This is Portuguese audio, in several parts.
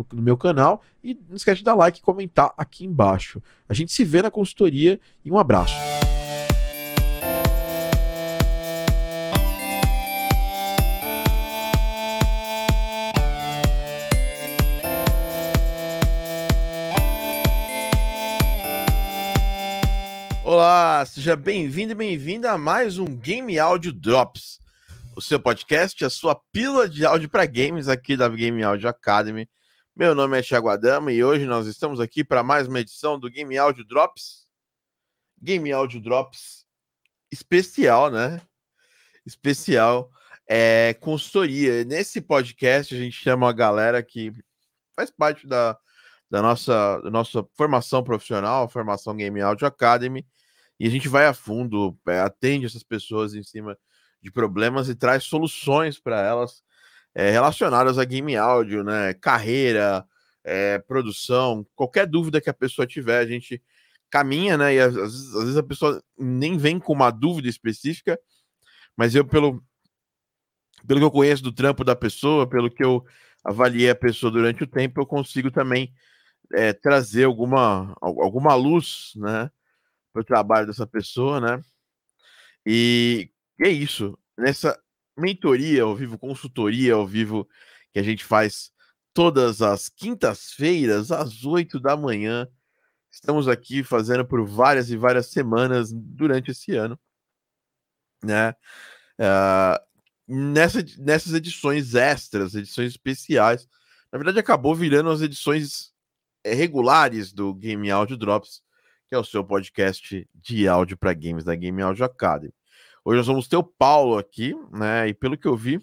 no, no, meu canal. E não esquece de dar like e comentar aqui embaixo. A gente se vê na consultoria e um abraço. Olá, seja bem-vindo e bem-vinda a mais um Game Audio Drops, o seu podcast, a sua pílula de áudio para games aqui da Game Audio Academy. Meu nome é Thiago Adama e hoje nós estamos aqui para mais uma edição do Game Audio Drops. Game Audio Drops especial, né? Especial é consultoria. Nesse podcast a gente chama a galera que faz parte da, da nossa, da nossa formação profissional, formação Game Audio Academy, e a gente vai a fundo, é, atende essas pessoas em cima de problemas e traz soluções para elas é, relacionadas a game áudio, né? Carreira, é, produção, qualquer dúvida que a pessoa tiver, a gente caminha, né? E às, às, vezes a pessoa nem vem com uma dúvida específica, mas eu, pelo, pelo que eu conheço do trampo da pessoa, pelo que eu avaliei a pessoa durante o tempo, eu consigo também é, trazer alguma, alguma luz, né? Para o trabalho dessa pessoa, né? E é isso. Nessa mentoria ao vivo, consultoria ao vivo, que a gente faz todas as quintas-feiras, às oito da manhã. Estamos aqui fazendo por várias e várias semanas durante esse ano, né? Uh, nessa, nessas edições extras, edições especiais. Na verdade, acabou virando as edições eh, regulares do Game Audio Drops, que é o seu podcast de áudio para games da Game Audio Academy. Hoje nós vamos ter o Paulo aqui, né? E pelo que eu vi,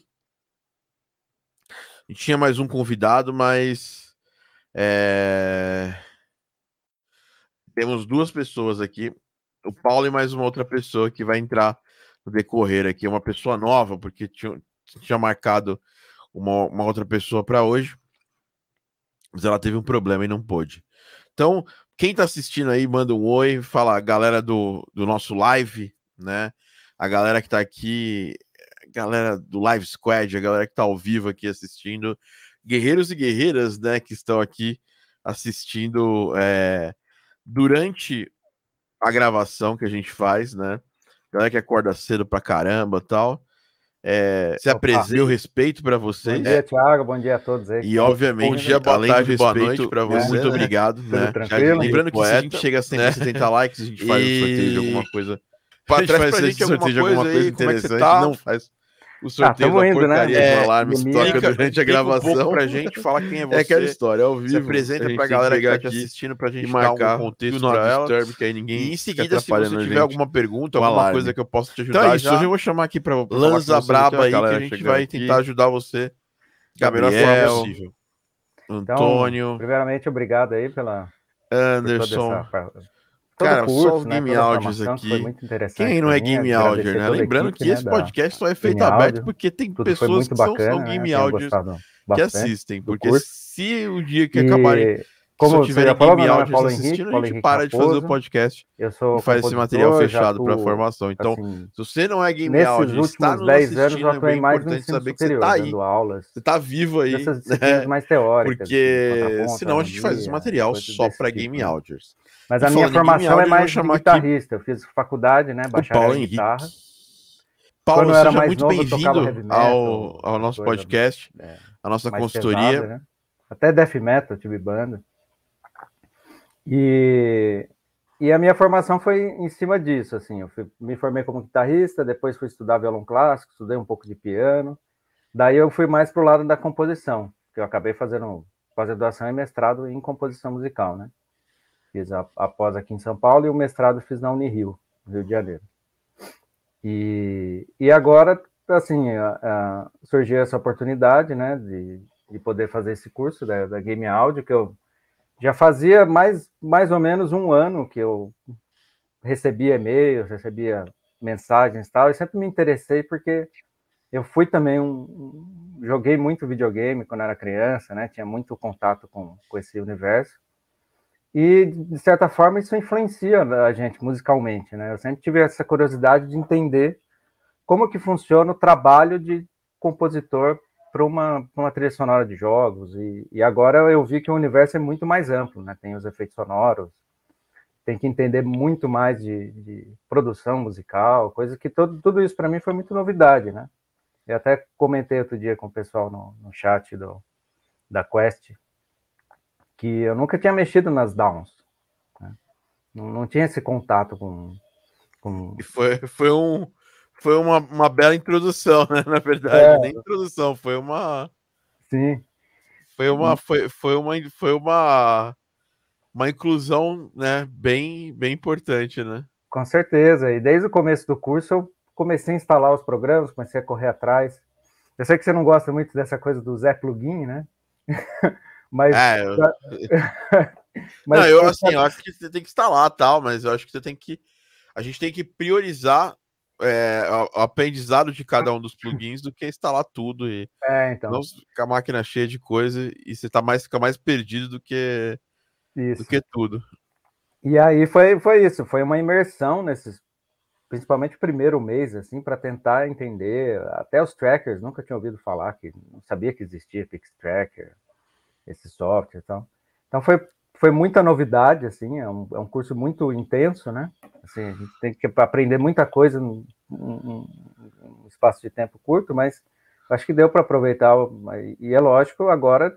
tinha mais um convidado, mas é... temos duas pessoas aqui, o Paulo e mais uma outra pessoa que vai entrar no decorrer aqui, uma pessoa nova, porque tinha, tinha marcado uma, uma outra pessoa para hoje, mas ela teve um problema e não pôde. Então, quem está assistindo aí, manda um oi, fala galera do, do nosso live, né? A galera que tá aqui, a galera do Live Squad, a galera que tá ao vivo aqui assistindo, guerreiros e guerreiras, né, que estão aqui assistindo é, durante a gravação que a gente faz, né? Galera que acorda cedo pra caramba tal. É, se apresenta meu respeito para vocês. Bom dia, Thiago. Bom dia a todos aí. E, obviamente, bom dia, boa tarde, boa noite para você. Muito obrigado. Né? Lembrando que se a gente chega a 170 né? likes, a gente faz e... um sorteio de alguma coisa Pra, traz pra gente alguma coisa, alguma coisa aí, interessante. Como é tá? Não faz o sorteio ah, da indo, né? porcaria né? do alarme é, toca durante a gravação. Um pra gente, fala quem é você. É aquela história, é ao vivo. Se apresenta pra galera que tá te assistindo pra gente marcar um contexto pra ela. Disturb, que aí ninguém e em seguida, se você tiver alguma pergunta, alguma alarme. coisa que eu possa te ajudar, então é isso, hoje eu vou chamar aqui pra Lanza Braba aí, que a gente vai tentar ajudar você da melhor forma possível. Antônio. Então, primeiramente, obrigado aí pela... Anderson. Cara, curso, só os né, game audios aqui. Quem não é game audio, né? Lembrando equipe, que né, esse podcast só é feito aberto porque tem pessoas que bacana, são, são game né? audios que assistem. Porque se o dia que acabarem como se tiver game áudio assistindo, a gente para de fazer o podcast eu sou e faz esse material fechado para formação. Então, assim, se você não é game áudio, está nos 10 anos eu é mais importante saber que você está aí. Aulas, você está vivo aí. Né? mais teóricas. Porque senão a gente faz esse material só para game tipo, audios. Mas a minha formação é mais de guitarrista. Eu fiz faculdade, né? Bacharel em guitarra. Paulo, Quando seja muito bem-vindo ao, ao nosso podcast, é, a nossa consultoria. Pesada, né? Até death metal, tive banda. E, e a minha formação foi em cima disso, assim, eu fui, me formei como guitarrista, depois fui estudar violão clássico, estudei um pouco de piano, daí eu fui mais para o lado da composição, que eu acabei fazendo pós-graduação e mestrado em composição musical, né? Fiz a, após aqui em São Paulo e o mestrado fiz na Unirio, Rio de Janeiro. E, e agora, assim, a, a, surgiu essa oportunidade, né, de, de poder fazer esse curso da, da Game Audio, que eu já fazia mais, mais ou menos um ano que eu recebia e-mails, recebia mensagens e tal, e sempre me interessei porque eu fui também um, joguei muito videogame quando era criança, né? Tinha muito contato com, com esse universo. E de certa forma isso influencia a gente musicalmente, né? Eu sempre tive essa curiosidade de entender como que funciona o trabalho de compositor para uma, uma trilha sonora de jogos, e, e, agora eu vi que o universo é muito mais amplo, né? Tem os efeitos sonoros, tem que entender muito mais de, de produção musical, coisa que todo, tudo isso para mim foi muito novidade, né? Eu até comentei outro dia com o pessoal no, no chat do, da Quest, que eu nunca tinha mexido nas downs, né? não, não tinha esse contato com... com... E foi, foi um foi uma, uma bela introdução, né? Na verdade, é. nem introdução, foi uma. Sim. Foi uma, foi, foi uma, foi uma, uma inclusão, né? Bem, bem importante, né? Com certeza. E desde o começo do curso eu comecei a instalar os programas, comecei a correr atrás. Eu sei que você não gosta muito dessa coisa do Zé Plugin, né? mas. É, eu... mas não, eu assim, eu acho que você tem que instalar tal, mas eu acho que você tem que. A gente tem que priorizar é, o aprendizado de cada um dos plugins do que instalar tudo e é, então. não ficar a máquina cheia de coisa e você tá mais, fica mais perdido do que, isso. do que tudo. E aí foi, foi isso, foi uma imersão nesses, principalmente o primeiro mês, assim, para tentar entender, até os trackers, nunca tinha ouvido falar, que não sabia que existia Pix Tracker, esse software e tal. Então foi foi muita novidade, assim, é um, é um curso muito intenso, né? Assim, a gente tem que aprender muita coisa num, espaço de tempo curto, mas acho que deu para aproveitar, e é lógico, agora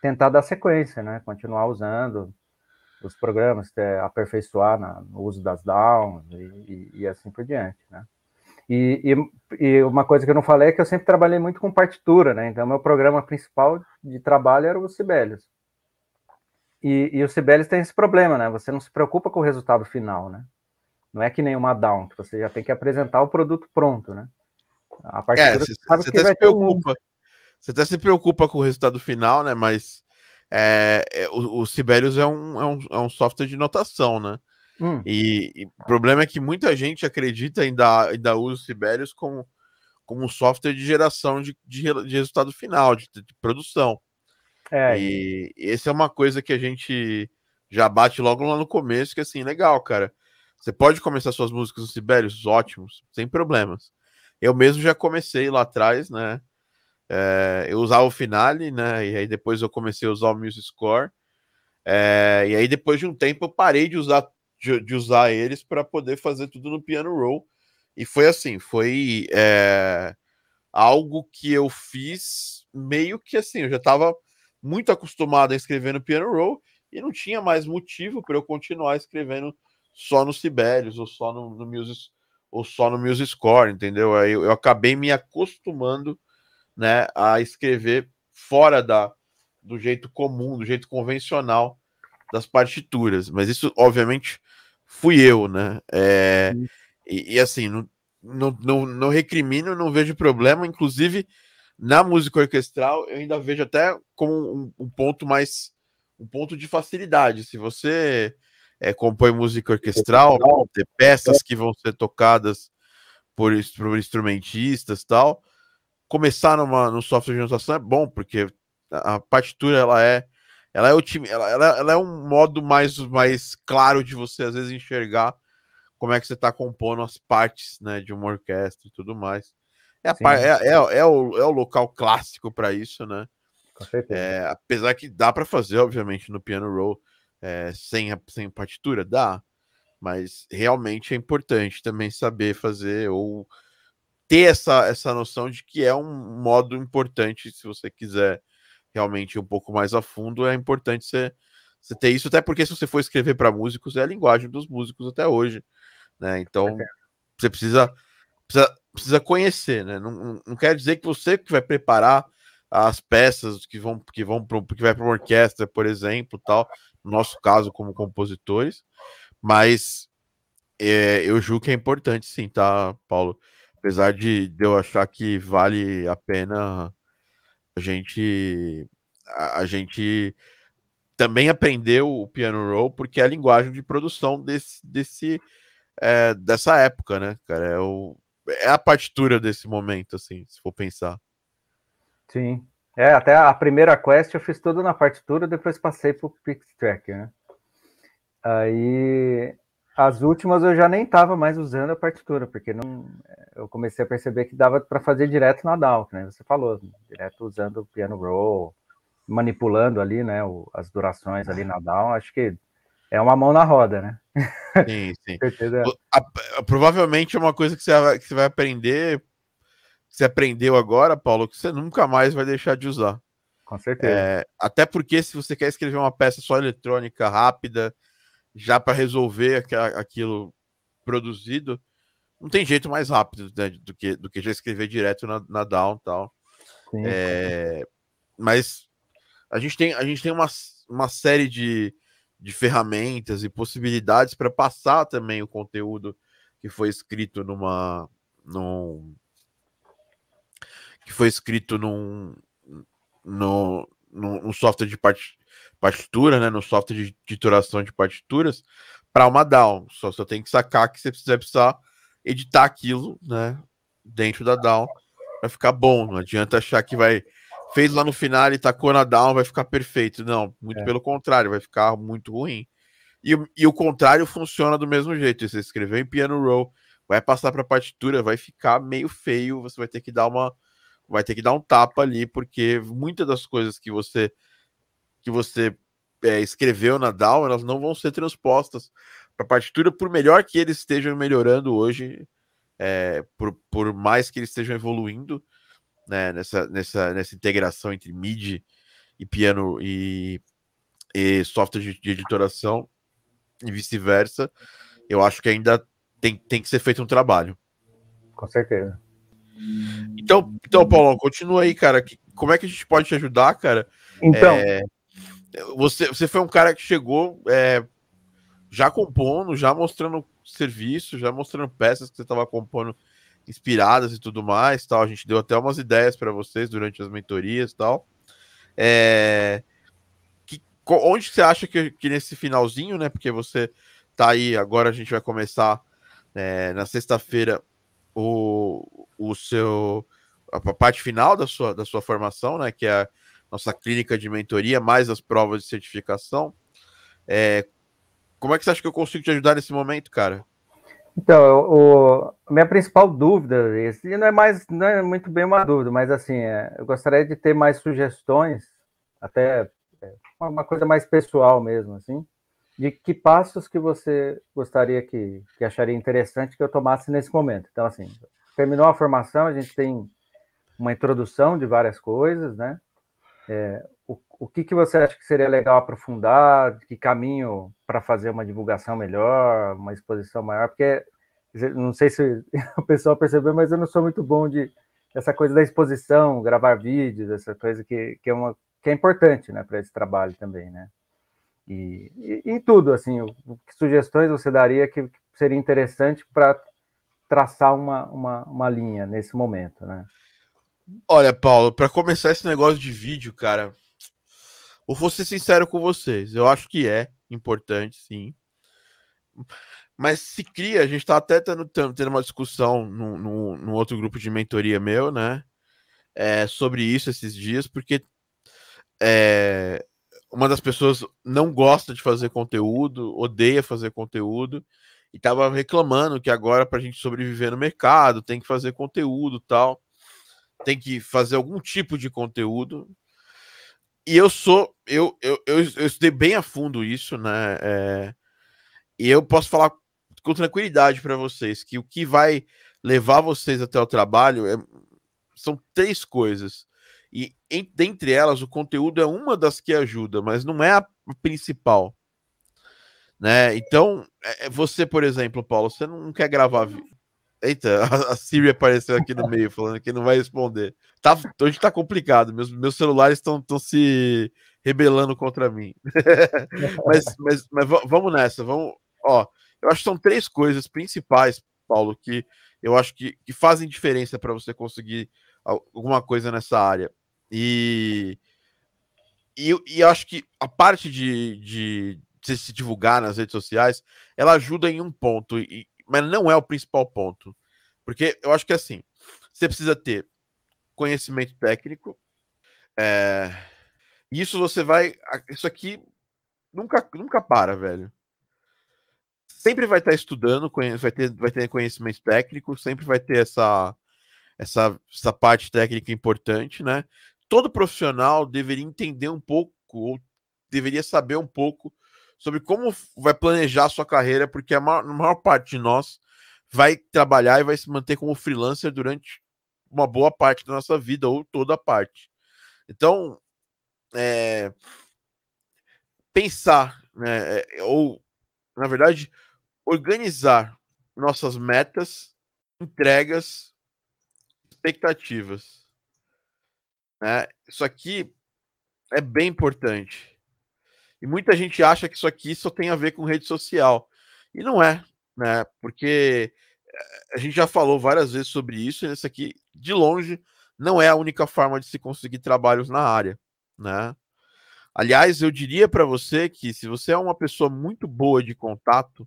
tentar dar sequência, né? Continuar usando os programas, aperfeiçoar na, no uso das downs e, e, e assim por diante, né? E, e, e, uma coisa que eu não falei é que eu sempre trabalhei muito com partitura, né? Então, meu programa principal de trabalho era o Sibelius. E, e o Sibelius tem esse problema, né? Você não se preocupa com o resultado final, né? Não é que nem uma down, que você já tem que apresentar o produto pronto, né? A partir é, você, sabe você que vai se preocupa. Você até se preocupa com o resultado final, né? Mas é, é, o, o Sibelius é um, é, um, é um software de notação, né? Hum. E, e, o problema é que muita gente acredita ainda, ainda usa o Sibelius como, como um software de geração de, de, de resultado final, de, de produção. É. E essa é uma coisa que a gente já bate logo lá no começo, que é assim, legal, cara. Você pode começar suas músicas no Sibelius, ótimos, sem problemas. Eu mesmo já comecei lá atrás, né? É, eu usava o Finale, né? E aí depois eu comecei a usar o Music Score. É, e aí depois de um tempo eu parei de usar, de, de usar eles para poder fazer tudo no Piano Roll. E foi assim, foi é, algo que eu fiz meio que assim, eu já estava muito acostumado a escrever no piano roll e não tinha mais motivo para eu continuar escrevendo só no Sibelius ou só no, no Music ou só no Music Score, entendeu? Aí eu, eu, acabei me acostumando, né, a escrever fora da do jeito comum, do jeito convencional das partituras. Mas isso, obviamente, fui eu, né? É, e, e, assim, não, não, não, não recrimino, não vejo problema. Inclusive, na música orquestral, eu ainda vejo até como um, um ponto mais um ponto de facilidade. Se você é, compõe música orquestral, ter peças que vão ser tocadas por, por instrumentistas tal, começar numa, no software de notação é bom, porque a partitura ela é ela é, o time, ela, ela, ela, é um modo mais, mais claro de você às vezes enxergar como é que você está compondo as partes né, de uma orquestra e tudo mais. É, a, é, é, é, o, é o local clássico para isso, né? É, apesar que dá para fazer, obviamente, no piano roll é, sem, sem partitura, dá. Mas realmente é importante também saber fazer ou ter essa, essa noção de que é um modo importante se você quiser realmente um pouco mais a fundo, é importante você você ter isso, até porque se você for escrever para músicos, é a linguagem dos músicos até hoje, né? Então, você precisa, precisa, precisa conhecer, né? Não, não quer dizer que você que vai preparar as peças que vão que vão pro, que vai para uma orquestra, por exemplo, tal, no nosso caso como compositores, mas é, eu julgo que é importante sim, tá, Paulo? Apesar de, de eu achar que vale a pena a gente a, a gente também aprendeu o piano roll porque é a linguagem de produção desse, desse é, dessa época, né, cara? É, o, é a partitura desse momento, assim, se for pensar. Sim. É, até a primeira quest eu fiz tudo na partitura, depois passei pro Pix Tracker, né? Aí as últimas eu já nem estava mais usando a partitura, porque não, eu comecei a perceber que dava para fazer direto na DAW, né? Você falou, direto usando o piano roll, manipulando ali, né, o, as durações ali na down, acho que é uma mão na roda, né? Sim, sim. a, a, provavelmente é uma coisa que você, vai, que você vai aprender, que você aprendeu agora, Paulo, que você nunca mais vai deixar de usar. Com certeza. É, até porque se você quer escrever uma peça só eletrônica rápida, já para resolver aquilo produzido, não tem jeito mais rápido né, do, que, do que já escrever direto na, na down tal. Sim, é, mas a gente tem, a gente tem uma, uma série de, de ferramentas e possibilidades para passar também o conteúdo que foi escrito numa. Num, que foi escrito num, no, num, software de partitura, né, no software de titulação de partituras, para uma DAW. Só, só tem que sacar que você precisa, precisar editar aquilo né, dentro da DAW para ficar bom. Não adianta achar que vai fez lá no final e tacou na down, vai ficar perfeito. Não, muito é. pelo contrário, vai ficar muito ruim. E, e, o contrário funciona do mesmo jeito. Você escreveu em piano roll, vai passar para partitura, vai ficar meio feio. Você vai ter que dar uma, vai ter que dar um tapa ali, porque muitas das coisas que você que você é, escreveu na DAW, elas não vão ser transpostas para partitura, por melhor que eles estejam melhorando hoje, é, por, por mais que eles estejam evoluindo, né, nessa, nessa, nessa integração entre MIDI e piano e, e software de, de editoração e vice-versa, eu acho que ainda tem, tem que ser feito um trabalho. Com certeza. Então, então Paulo, continua aí, cara. Como é que a gente pode te ajudar, cara? Então, é, você, você foi um cara que chegou é, já compondo, já mostrando serviço, já mostrando peças que você estava compondo inspiradas e tudo mais, tal. A gente deu até umas ideias para vocês durante as mentorias, tal. É... Que, onde você acha que, que, nesse finalzinho, né? Porque você tá aí agora, a gente vai começar é, na sexta-feira o, o seu a parte final da sua, da sua formação, né? Que é nossa clínica de mentoria, mais as provas de certificação. É, como é que você acha que eu consigo te ajudar nesse momento, cara? Então, o, a minha principal dúvida, esse não é mais, não é muito bem uma dúvida, mas assim, é, eu gostaria de ter mais sugestões, até é, uma coisa mais pessoal mesmo, assim, de que passos que você gostaria que, que acharia interessante que eu tomasse nesse momento. Então, assim, terminou a formação, a gente tem uma introdução de várias coisas, né? É, o, o que, que você acha que seria legal aprofundar? Que caminho para fazer uma divulgação melhor, uma exposição maior? Porque não sei se o pessoal percebeu, mas eu não sou muito bom de essa coisa da exposição, gravar vídeos, essa coisa que, que, é, uma, que é importante né, para esse trabalho também, né? E, e, e tudo, assim, o, que sugestões você daria que seria interessante para traçar uma, uma, uma linha nesse momento, né? Olha, Paulo, para começar esse negócio de vídeo, cara, ou vou ser sincero com vocês, eu acho que é importante, sim. Mas se cria, a gente está até tendo, tendo uma discussão no, outro grupo de mentoria meu, né? É, sobre isso esses dias, porque é, uma das pessoas não gosta de fazer conteúdo, odeia fazer conteúdo, e estava reclamando que agora, para a gente sobreviver no mercado, tem que fazer conteúdo tal, tem que fazer algum tipo de conteúdo, e eu sou, eu, eu, eu, eu, estudei bem a fundo isso, né? É, e eu posso falar com tranquilidade para vocês que o que vai levar vocês até o trabalho é, são três coisas. E em, dentre elas, o conteúdo é uma das que ajuda, mas não é a principal. Né? Então, é, é, você, por exemplo, Paulo, você não quer gravar Eita, a Siri apareceu aqui no meio, falando que não vai responder. Tá, hoje tá complicado, meus, meus celulares estão se rebelando contra mim. mas, mas, mas vamos nessa, vamos. Ó, eu acho que são três coisas principais, Paulo, que eu acho que, que fazem diferença para você conseguir alguma coisa nessa área. E, e, e acho que a parte de, de, de se divulgar nas redes sociais, ela ajuda em um ponto. E, mas não é o principal ponto. Porque eu acho que assim, você precisa ter conhecimento técnico. É... Isso você vai. Isso aqui nunca, nunca para, velho. Sempre vai estar estudando, vai ter, vai ter conhecimento técnico, sempre vai ter essa, essa, essa parte técnica importante, né? Todo profissional deveria entender um pouco, ou deveria saber um pouco sobre como vai planejar a sua carreira, porque a maior, a maior parte de nós vai trabalhar e vai se manter como freelancer durante uma boa parte da nossa vida, ou toda a parte. Então, é, pensar, né, é, ou, na verdade, organizar nossas metas, entregas, expectativas. Né? Isso aqui é bem importante. E muita gente acha que isso aqui só tem a ver com rede social. E não é, né? Porque eh, a gente já falou várias vezes sobre isso, e isso aqui, de longe, não é a única forma de se conseguir trabalhos na área, né? Aliás, eu diria para você que se você é uma pessoa muito boa de contato,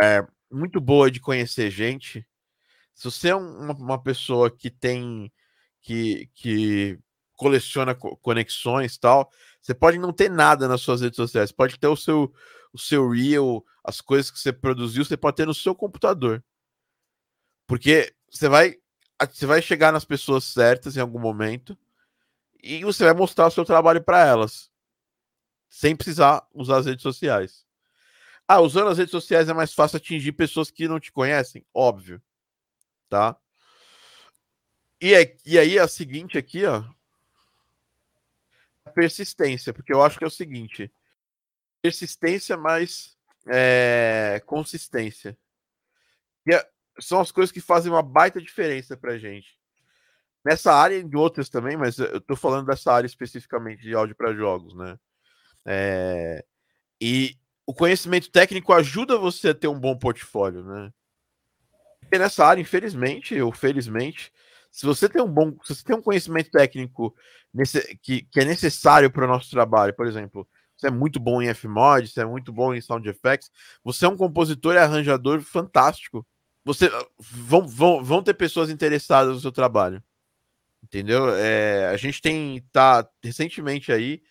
é, muito boa de conhecer gente, se você é uma, uma pessoa que tem que, que coleciona conexões tal, você pode não ter nada nas suas redes sociais, pode ter o seu, o seu reel, as coisas que você produziu, você pode ter no seu computador. Porque você vai, você vai chegar nas pessoas certas em algum momento e você vai mostrar o seu trabalho para elas, sem precisar usar as redes sociais. Ah, usando as redes sociais é mais fácil atingir pessoas que não te conhecem? Óbvio. Tá? E, é, e aí a seguinte aqui, ó, persistência, porque eu acho que é o seguinte: persistência mais é, consistência. E é, são as coisas que fazem uma baita diferença pra gente. Nessa área e em outras também, mas eu tô falando dessa área especificamente de áudio para jogos, né? É, e o conhecimento técnico ajuda você a ter um bom portfólio, né? Porque nessa área, infelizmente ou felizmente, se você tem um bom, se você tem um conhecimento técnico nesse, que, que é necessário para o nosso trabalho, por exemplo, você é muito bom em Fmod, você é muito bom em sound effects, você é um compositor e arranjador fantástico. Você vão, vão, vão ter pessoas interessadas no seu trabalho. Entendeu? É, a gente tem tá recentemente aí,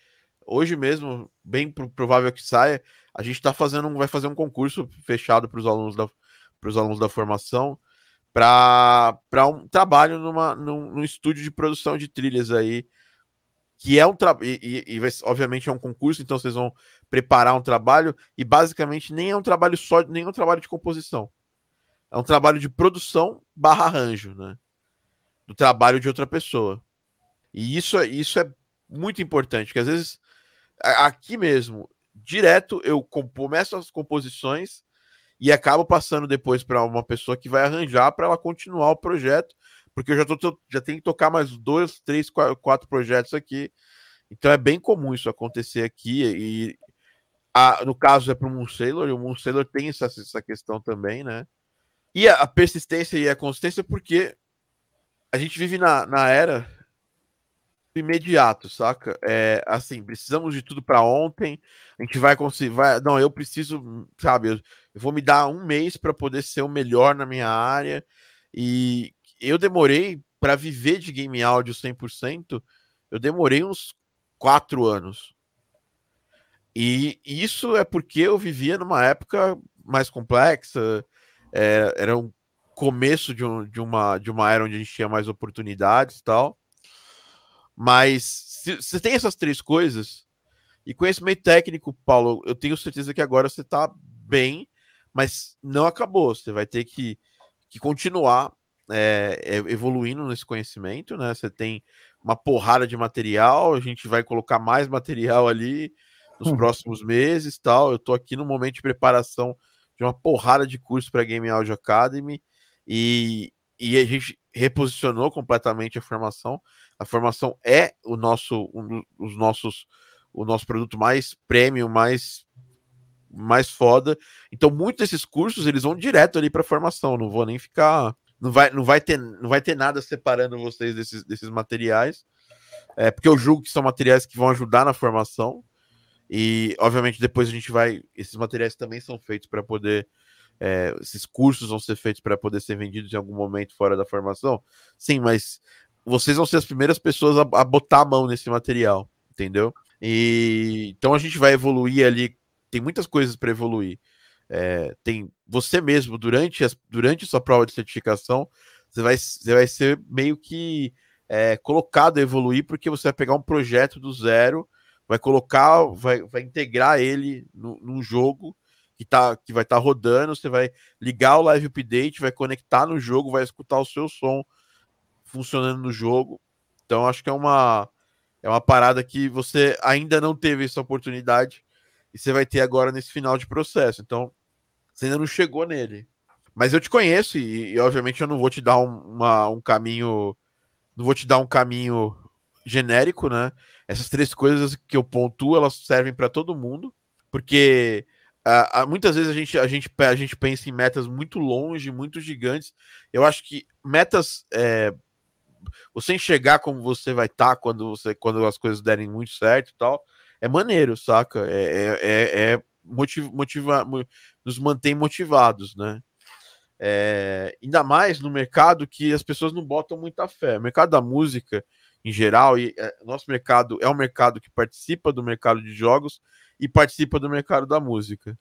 hoje mesmo, bem provável que saia, a gente está fazendo, vai fazer um concurso fechado para os alunos da para os alunos da formação para um trabalho numa, num, num, estúdio de produção de trilhas aí, que é um trabalho, e, e, e, obviamente é um concurso, então vocês vão preparar um trabalho, e basicamente nem é um trabalho só, nem é um trabalho de composição. É um trabalho de produção barra arranjo, né? Do trabalho de outra pessoa. E isso, é, isso é muito importante, que às vezes, aqui mesmo, direto, eu começo as composições e acabo passando depois para uma pessoa que vai arranjar para ela continuar o projeto, porque eu já, tô, já tenho que tocar mais dois, três, quatro projetos aqui. Então é bem comum isso acontecer aqui. E a, no caso é para o Moon Sailor, e o Moon Sailor tem essa, essa questão também, né? E a, a persistência e a consistência, porque a gente vive na, na era imediato, saca? É assim, precisamos de tudo para ontem. A gente vai conseguir, vai, não, eu preciso, sabe? Eu, eu vou me dar um mês para poder ser o melhor na minha área. E eu demorei para viver de game áudio 100%, eu demorei uns quatro anos. E isso é porque eu vivia numa época mais complexa, é, era um começo de, um, de, uma, de uma era onde a gente tinha mais oportunidades e tal. Mas você tem essas três coisas, e conhecimento técnico, Paulo, eu tenho certeza que agora você está bem, mas não acabou. Você vai ter que, que continuar é, evoluindo nesse conhecimento, né? Você tem uma porrada de material, a gente vai colocar mais material ali nos hum. próximos meses, tal. Eu tô aqui no momento de preparação de uma porrada de curso para Game Audio Academy e, e a gente reposicionou completamente a formação. A formação é o nosso, um, os nossos, o nosso produto mais premium, mais mais foda. Então, muitos desses cursos eles vão direto ali para formação. Não vou nem ficar, não vai, não vai ter, não vai ter nada separando vocês desses, desses materiais. É, porque eu julgo que são materiais que vão ajudar na formação. E, obviamente, depois a gente vai. Esses materiais também são feitos para poder. É, esses cursos vão ser feitos para poder ser vendidos em algum momento fora da formação. Sim, mas vocês vão ser as primeiras pessoas a, a botar a mão nesse material, entendeu? E então a gente vai evoluir ali. Tem muitas coisas para evoluir. É, tem você mesmo durante, durante sua prova de certificação, você vai, você vai ser meio que é, colocado a evoluir, porque você vai pegar um projeto do zero, vai colocar, vai, vai integrar ele no, num jogo que, tá, que vai estar tá rodando, você vai ligar o live update, vai conectar no jogo, vai escutar o seu som funcionando no jogo. Então, acho que é uma, é uma parada que você ainda não teve essa oportunidade e você vai ter agora nesse final de processo. Então, você ainda não chegou nele. Mas eu te conheço e, e obviamente, eu não vou te dar um, uma, um caminho não vou te dar um caminho genérico, né? Essas três coisas que eu pontuo, elas servem para todo mundo, porque uh, muitas vezes a gente, a, gente, a gente pensa em metas muito longe, muito gigantes. Eu acho que metas. É, você enxergar como você vai estar tá quando, você, quando as coisas derem muito certo e tal, é maneiro, saca? É, é, é, é motiva, motiva, nos mantém motivados, né? É, ainda mais no mercado que as pessoas não botam muita fé. O mercado da música, em geral, e é, nosso mercado é um mercado que participa do mercado de jogos e participa do mercado da música.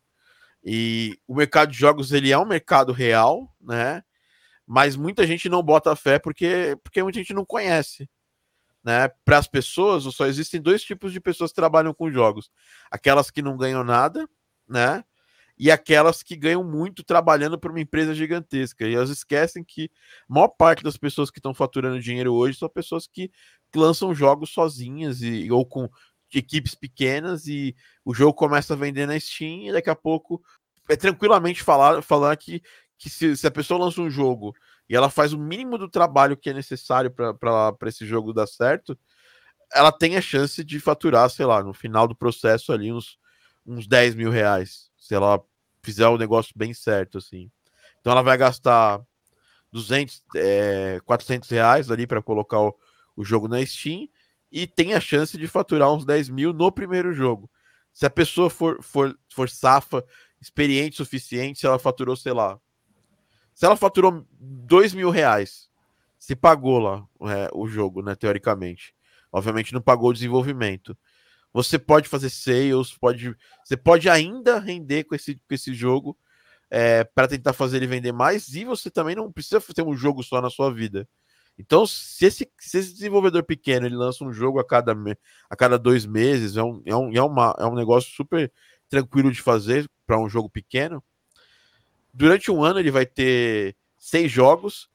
E o mercado de jogos ele é um mercado real, né? Mas muita gente não bota fé porque, porque muita gente não conhece. Né? Para as pessoas, só existem dois tipos de pessoas que trabalham com jogos: aquelas que não ganham nada, né? e aquelas que ganham muito trabalhando para uma empresa gigantesca. E elas esquecem que a maior parte das pessoas que estão faturando dinheiro hoje são pessoas que lançam jogos sozinhas e, ou com equipes pequenas e o jogo começa a vender na Steam e daqui a pouco é tranquilamente falar, falar que, que se, se a pessoa lança um jogo e ela faz o mínimo do trabalho que é necessário para esse jogo dar certo, ela tem a chance de faturar, sei lá, no final do processo ali uns, uns 10 mil reais se ela fizer o negócio bem certo, assim. Então ela vai gastar 200, é, 400 reais ali para colocar o, o, jogo na Steam e tem a chance de faturar uns 10 mil no primeiro jogo. Se a pessoa for, for, for safa, experiente o suficiente, se ela faturou, sei lá. Se ela faturou 2 mil reais, se pagou lá é, o jogo, né? Teoricamente. Obviamente não pagou o desenvolvimento. Você pode fazer sales, pode, você pode ainda render com esse, com esse jogo é, para tentar fazer ele vender mais. E você também não precisa ter um jogo só na sua vida. Então, se esse, se esse desenvolvedor pequeno ele lança um jogo a cada, a cada dois meses, é um, é, um, é, uma, é um negócio super tranquilo de fazer para um jogo pequeno. Durante um ano ele vai ter seis jogos.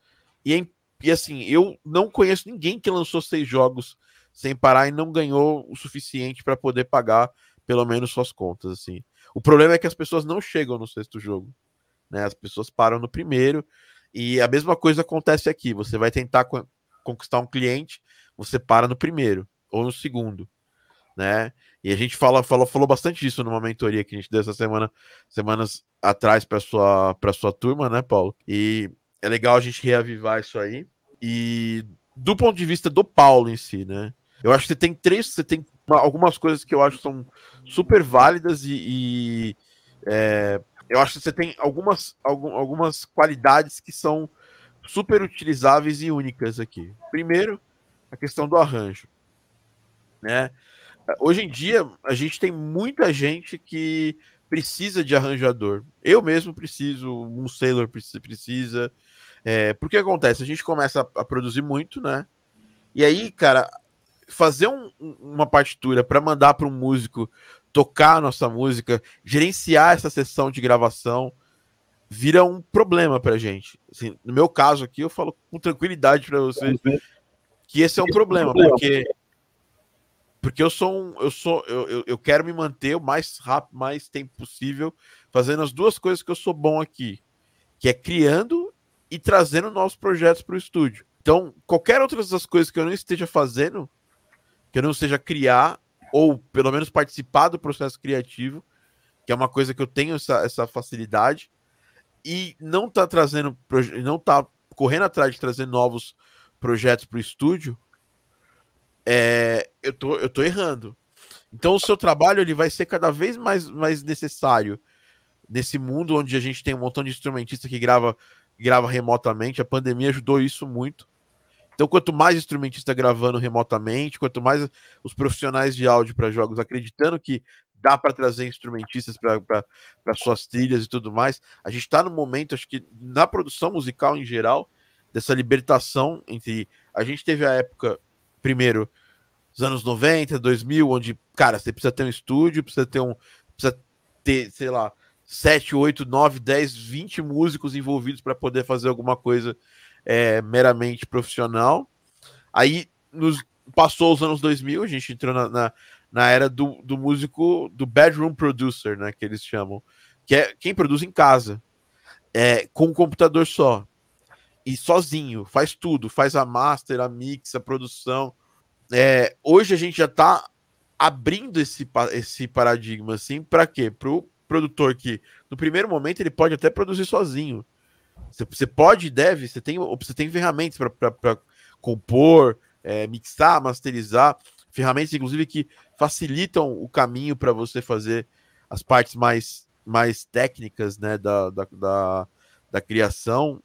E, e assim, eu não conheço ninguém que lançou seis jogos sem parar e não ganhou o suficiente para poder pagar pelo menos suas contas assim. O problema é que as pessoas não chegam no sexto jogo, né? As pessoas param no primeiro e a mesma coisa acontece aqui. Você vai tentar conquistar um cliente, você para no primeiro ou no segundo, né? E a gente fala, falou, falou bastante disso numa mentoria que a gente deu essa semana, semanas atrás para sua para sua turma, né, Paulo? E é legal a gente reavivar isso aí. E do ponto de vista do Paulo em si, né? Eu acho que você tem três, você tem algumas coisas que eu acho que são super válidas e, e é, eu acho que você tem algumas, algum, algumas qualidades que são super utilizáveis e únicas aqui. Primeiro, a questão do arranjo, né? Hoje em dia a gente tem muita gente que precisa de arranjador. Eu mesmo preciso, um sailor precisa. É, porque acontece? A gente começa a, a produzir muito, né? E aí, cara, fazer um, uma partitura para mandar para um músico tocar a nossa música, gerenciar essa sessão de gravação, vira um problema para gente. Assim, no meu caso aqui, eu falo com tranquilidade para vocês que esse é um problema, porque porque eu sou um, eu sou eu, eu, quero me manter o mais rápido, mais tempo possível, fazendo as duas coisas que eu sou bom aqui, que é criando e trazendo novos projetos para o estúdio. Então, qualquer outra das coisas que eu não esteja fazendo, que eu não seja criar ou pelo menos participar do processo criativo, que é uma coisa que eu tenho essa, essa facilidade, e não tá trazendo, não tá correndo atrás de trazer novos projetos para o estúdio, é, eu, tô, eu tô errando. Então o seu trabalho ele vai ser cada vez mais, mais necessário nesse mundo onde a gente tem um montão de instrumentista que grava, grava remotamente. A pandemia ajudou isso muito. Então, quanto mais instrumentista gravando remotamente, quanto mais os profissionais de áudio para jogos acreditando que dá para trazer instrumentistas para suas trilhas e tudo mais, a gente está no momento, acho que na produção musical em geral, dessa libertação entre. A gente teve a época, primeiro, os anos 90, 2000, onde, cara, você precisa ter um estúdio, precisa ter um. Precisa ter, sei lá, 7, 8, 9, 10, 20 músicos envolvidos para poder fazer alguma coisa é, meramente profissional. Aí nos passou os anos 2000, a gente entrou na, na, na, era do, do músico, do bedroom producer, né, que eles chamam, que é quem produz em casa, é, com um computador só e sozinho, faz tudo, faz a master, a mix, a produção. É, hoje a gente já está abrindo esse, esse paradigma assim, para quê? Para o produtor que no primeiro momento ele pode até produzir sozinho, você, pode deve, você tem, você tem ferramentas para compor, é, mixar, masterizar, ferramentas, inclusive, que facilitam o caminho para você fazer as partes mais, mais técnicas né, da, da, da, da criação,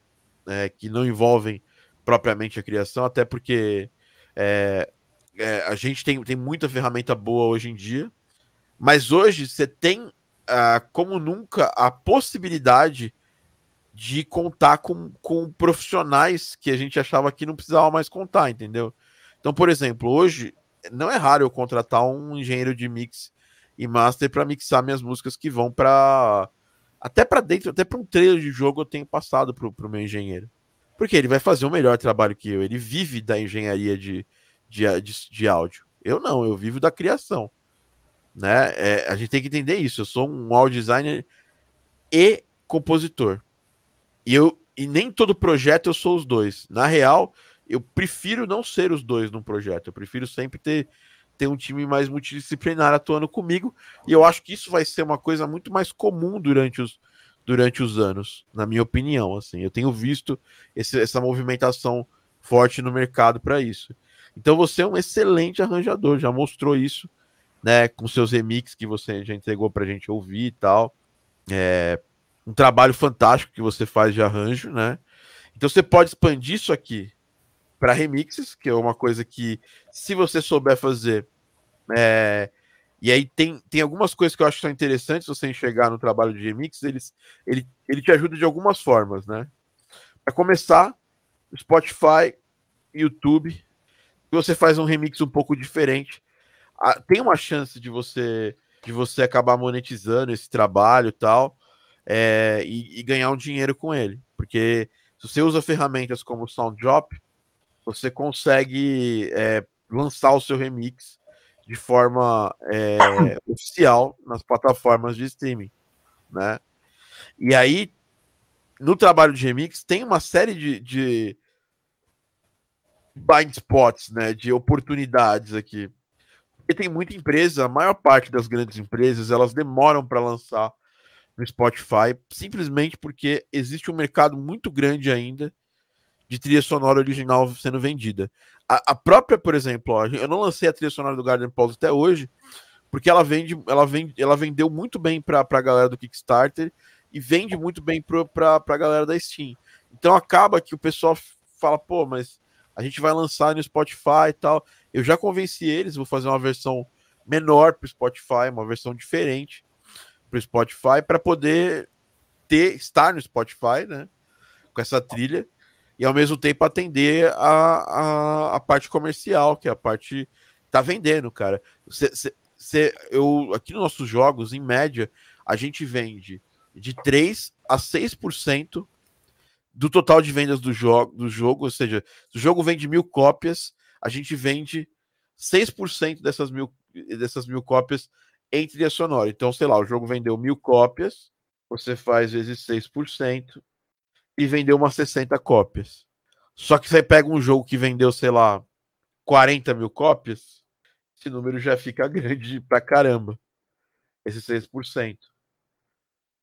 é, que não envolvem propriamente a criação, até porque é, é, a gente tem, tem muita ferramenta boa hoje em dia, mas hoje você tem, ah, como nunca, a possibilidade de contar com, com profissionais que a gente achava que não precisava mais contar, entendeu? Então, por exemplo, hoje não é raro eu contratar um engenheiro de mix e master para mixar minhas músicas que vão para até para dentro, até para um trailer de jogo eu tenho passado para o meu engenheiro. Porque ele vai fazer um melhor trabalho que eu, ele vive da engenharia de, de, de, de áudio. Eu não, eu vivo da criação. Né? É, a gente tem que entender isso. Eu sou um audio designer e compositor. E, eu, e nem todo projeto eu sou os dois. Na real, eu prefiro não ser os dois num projeto. Eu prefiro sempre ter, ter um time mais multidisciplinar atuando comigo. E eu acho que isso vai ser uma coisa muito mais comum durante os, durante os anos, na minha opinião. Assim, eu tenho visto esse, essa movimentação forte no mercado para isso. Então você é um excelente arranjador, já mostrou isso, né, com seus remixes que você já entregou para a gente ouvir e tal. É, um trabalho fantástico que você faz de arranjo, né? Então você pode expandir isso aqui para remixes, que é uma coisa que, se você souber fazer, é... e aí tem, tem algumas coisas que eu acho que são interessantes você enxergar no trabalho de remix, eles, ele, ele te ajuda de algumas formas, né? Para começar, Spotify, YouTube, você faz um remix um pouco diferente, tem uma chance de você de você acabar monetizando esse trabalho tal é, e, e, ganhar um dinheiro com ele. Porque se você usa ferramentas como o você consegue é, lançar o seu remix de forma é, oficial nas plataformas de streaming, né? E aí, no trabalho de remix, tem uma série de, de blind spots, né? De oportunidades aqui. Porque tem muita empresa, a maior parte das grandes empresas, elas demoram para lançar no Spotify, simplesmente porque existe um mercado muito grande ainda de trilha sonora original sendo vendida. A, a própria, por exemplo, ó, eu não lancei a trilha sonora do Garden Pause até hoje, porque ela vende, ela vende, ela vendeu muito bem para a galera do Kickstarter e vende muito bem para a galera da Steam. Então acaba que o pessoal fala, pô, mas a gente vai lançar no Spotify e tal. Eu já convenci eles, vou fazer uma versão menor para o Spotify, uma versão diferente para o Spotify para poder ter estar no Spotify, né? Com essa trilha e ao mesmo tempo atender a, a, a parte comercial, que é a parte tá vendendo, cara. Cê, cê, cê, eu aqui nos nossos jogos, em média, a gente vende de 3 a 6% do total de vendas do jogo, do jogo, ou seja, se o jogo vende mil cópias, a gente vende 6% dessas mil, dessas mil cópias em trilha sonora. Então, sei lá, o jogo vendeu mil cópias, você faz vezes 6% e vendeu umas 60 cópias. Só que você pega um jogo que vendeu, sei lá, 40 mil cópias, esse número já fica grande pra caramba. Esse 6%.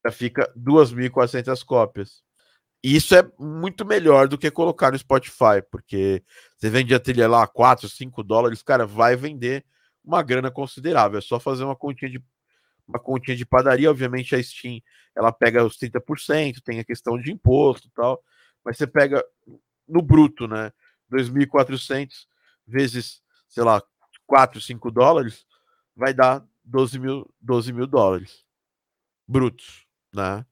Já fica 2.400 cópias. E isso é muito melhor do que colocar no Spotify, porque você vende a trilha lá 4, 5 dólares, cara, vai vender uma grana considerável. É só fazer uma continha de uma continha de padaria, obviamente a Steam, ela pega os 30%, tem a questão de imposto e tal, mas você pega no bruto, né? 2.400 vezes, sei lá, 4, 5 dólares, vai dar 12 mil, 12 mil dólares brutos, né?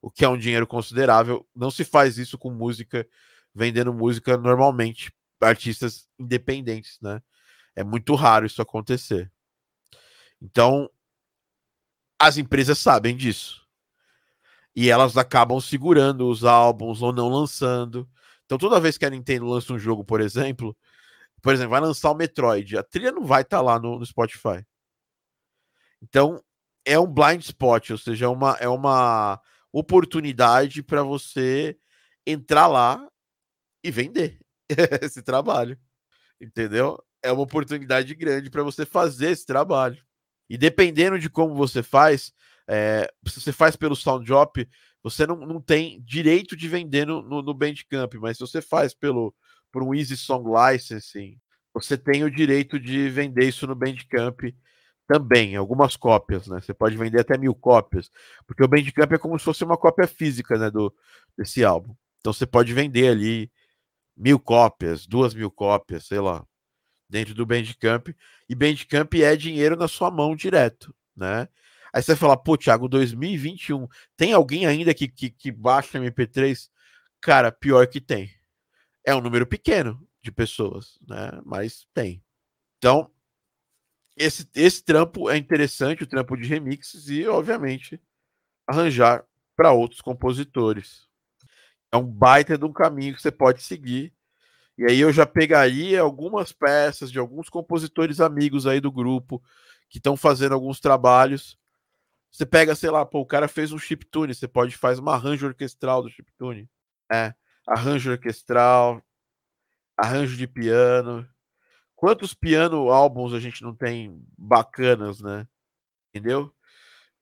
O que é um dinheiro considerável. Não se faz isso com música, vendendo música normalmente, artistas independentes, né? É muito raro isso acontecer. Então, as empresas sabem disso. E elas acabam segurando os álbuns ou não lançando. Então, toda vez que a Nintendo lança um jogo, por exemplo, por exemplo, vai lançar o Metroid, a trilha não vai estar tá lá no, no, Spotify. Então, é um blind spot, ou seja, é uma, é uma oportunidade para você entrar lá e vender esse trabalho. Entendeu? É uma oportunidade grande para você fazer esse trabalho. E dependendo de como você faz, é, se você faz pelo Sound Drop, você não, não tem direito de vender no, no, no Bandcamp, mas se você faz pelo por um Easy Song Licensing, você tem o direito de vender isso no Bandcamp também, algumas cópias, né? Você pode vender até mil cópias, porque o Bandcamp é como se fosse uma cópia física, né, do, desse álbum. Então você pode vender ali mil cópias, duas mil cópias, sei lá, dentro do Bandcamp. E Bandcamp é dinheiro na sua mão direto, né? Aí você vai falar, pô, Thiago, 2021, tem alguém ainda que, que, que baixa MP3? Cara, pior que tem. É um número pequeno de pessoas, né? Mas tem. Então, esse, esse trampo é interessante, o trampo de remixes, e, obviamente, arranjar para outros compositores. É um baita de um caminho que você pode seguir. E aí eu já pegaria algumas peças de alguns compositores amigos aí do grupo que estão fazendo alguns trabalhos você pega, sei lá, pô, o cara fez um chiptune, você pode fazer um arranjo orquestral do chiptune. É, arranjo orquestral, arranjo de piano. Quantos piano álbuns a gente não tem bacanas, né? Entendeu?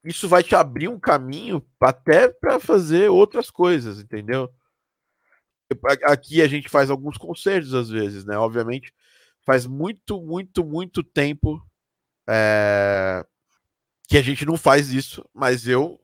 Isso vai te abrir um caminho até para fazer outras coisas, entendeu? Aqui a gente faz alguns concertos às vezes, né? Obviamente, faz muito, muito, muito tempo é, que a gente não faz isso, mas eu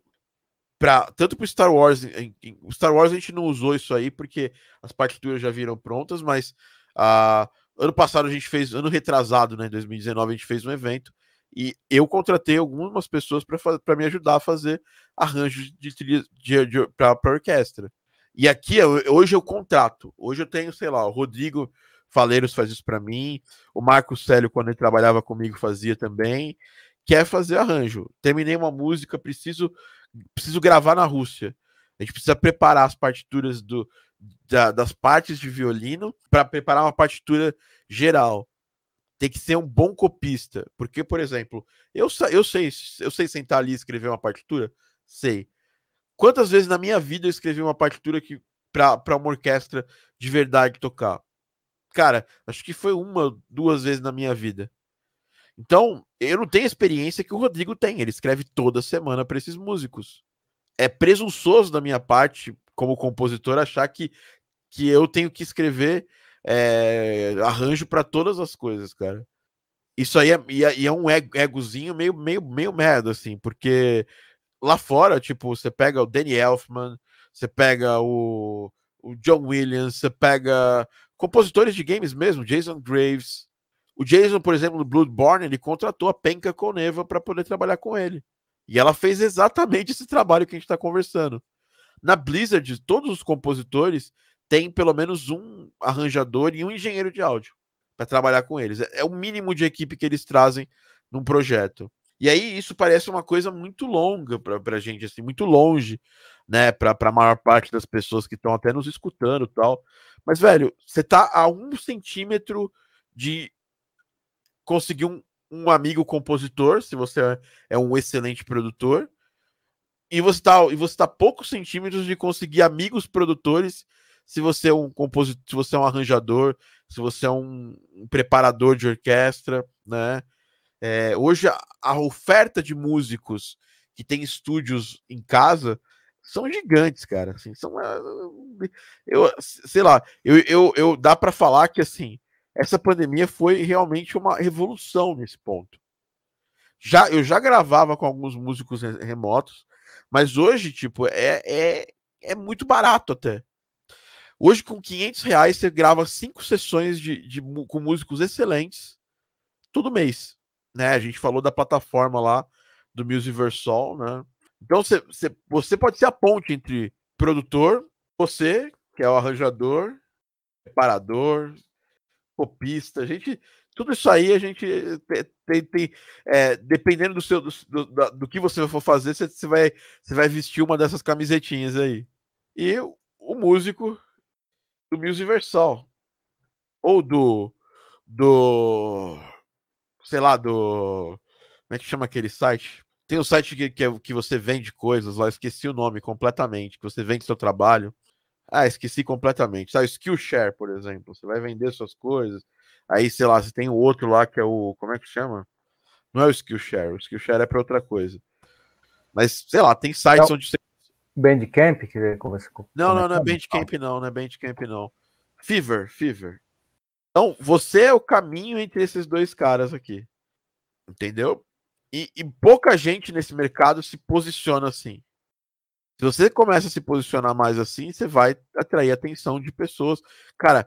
para tanto para Star Wars, em, em, Star Wars a gente não usou isso aí porque as partituras já viram prontas, mas uh, ano passado a gente fez, ano retrasado, né, em 2019 a gente fez um evento e eu contratei algumas pessoas para me ajudar a fazer arranjos de trilha de, de, para orquestra. E aqui hoje eu contrato. Hoje eu tenho, sei lá, o Rodrigo Faleiros faz isso para mim, o Marco Célio quando ele trabalhava comigo fazia também quer fazer arranjo. Terminei uma música, preciso preciso gravar na Rússia. A gente precisa preparar as partituras do, da, das partes de violino para preparar uma partitura geral. Tem que ser um bom copista, porque, por exemplo, eu, eu sei eu sei sentar ali e escrever uma partitura, sei. Quantas vezes na minha vida eu escrevi uma partitura que para uma orquestra de verdade tocar? Cara, acho que foi uma, duas vezes na minha vida. Então, eu não tenho a experiência que o Rodrigo tem. Ele escreve toda semana para esses músicos. É presunçoso da minha parte, como compositor, achar que, que eu tenho que escrever é, arranjo para todas as coisas, cara. Isso aí é, e é, é um egozinho meio, meio, meio merda, assim, porque lá fora, tipo, você pega o Danny Elfman, você pega o, o John Williams, você pega compositores de games mesmo, Jason Graves, o Jason, por exemplo, no Bloodborne, ele contratou a Penka Coneva para poder trabalhar com ele. E ela fez exatamente esse trabalho que a gente está conversando. Na Blizzard, todos os compositores têm pelo menos um arranjador e um engenheiro de áudio para trabalhar com eles. É, é o mínimo de equipe que eles trazem num projeto. E aí isso parece uma coisa muito longa para a gente, assim, muito longe, né, para a maior parte das pessoas que estão até nos escutando tal. Mas, velho, você tá a um centímetro de conseguir um, um amigo compositor, se você é um excelente produtor, e você está e você tá poucos centímetros de conseguir amigos produtores se você é um compositor, se você é um arranjador, se você é um, um preparador de orquestra, né? É, hoje a, a, oferta de músicos que tem estúdios em casa são gigantes, cara. Assim, são, ah, eu sei lá, eu, eu, eu dá para falar que assim essa pandemia foi realmente uma revolução nesse ponto. Já eu já gravava com alguns músicos remotos, mas hoje tipo é, é, é muito barato até. Hoje, com 500 reais, você grava cinco sessões de, de, com músicos excelentes todo mês. Né? A gente falou da plataforma lá do Musiversal, né? Então você, você, você pode ser a ponte entre produtor, você, que é o arranjador, preparador, copista, a gente. Tudo isso aí a gente tem, tem é, dependendo do seu do, do, do, que você for fazer, você, vai, vai vestir uma dessas camisetinhas aí. E o músico do Musiversal. Ou do. Do. Sei lá, do. Como é que chama aquele site? Tem um site que, que, é, que você vende coisas lá, esqueci o nome completamente, que você vende seu trabalho. Ah, esqueci completamente. Tá, Skillshare, por exemplo. Você vai vender suas coisas. Aí, sei lá, você tem o outro lá que é o. Como é que chama? Não é o Skillshare. O Skillshare é para outra coisa. Mas, sei lá, tem sites é onde você Bandcamp que conversa com. Não, não, não é Bandcamp, não, não é Bandcamp, não. Fever, Fever. Então, você é o caminho entre esses dois caras aqui. Entendeu? E, e, pouca gente nesse mercado se posiciona assim. Se você começa a se posicionar mais assim, você vai atrair atenção de pessoas. Cara,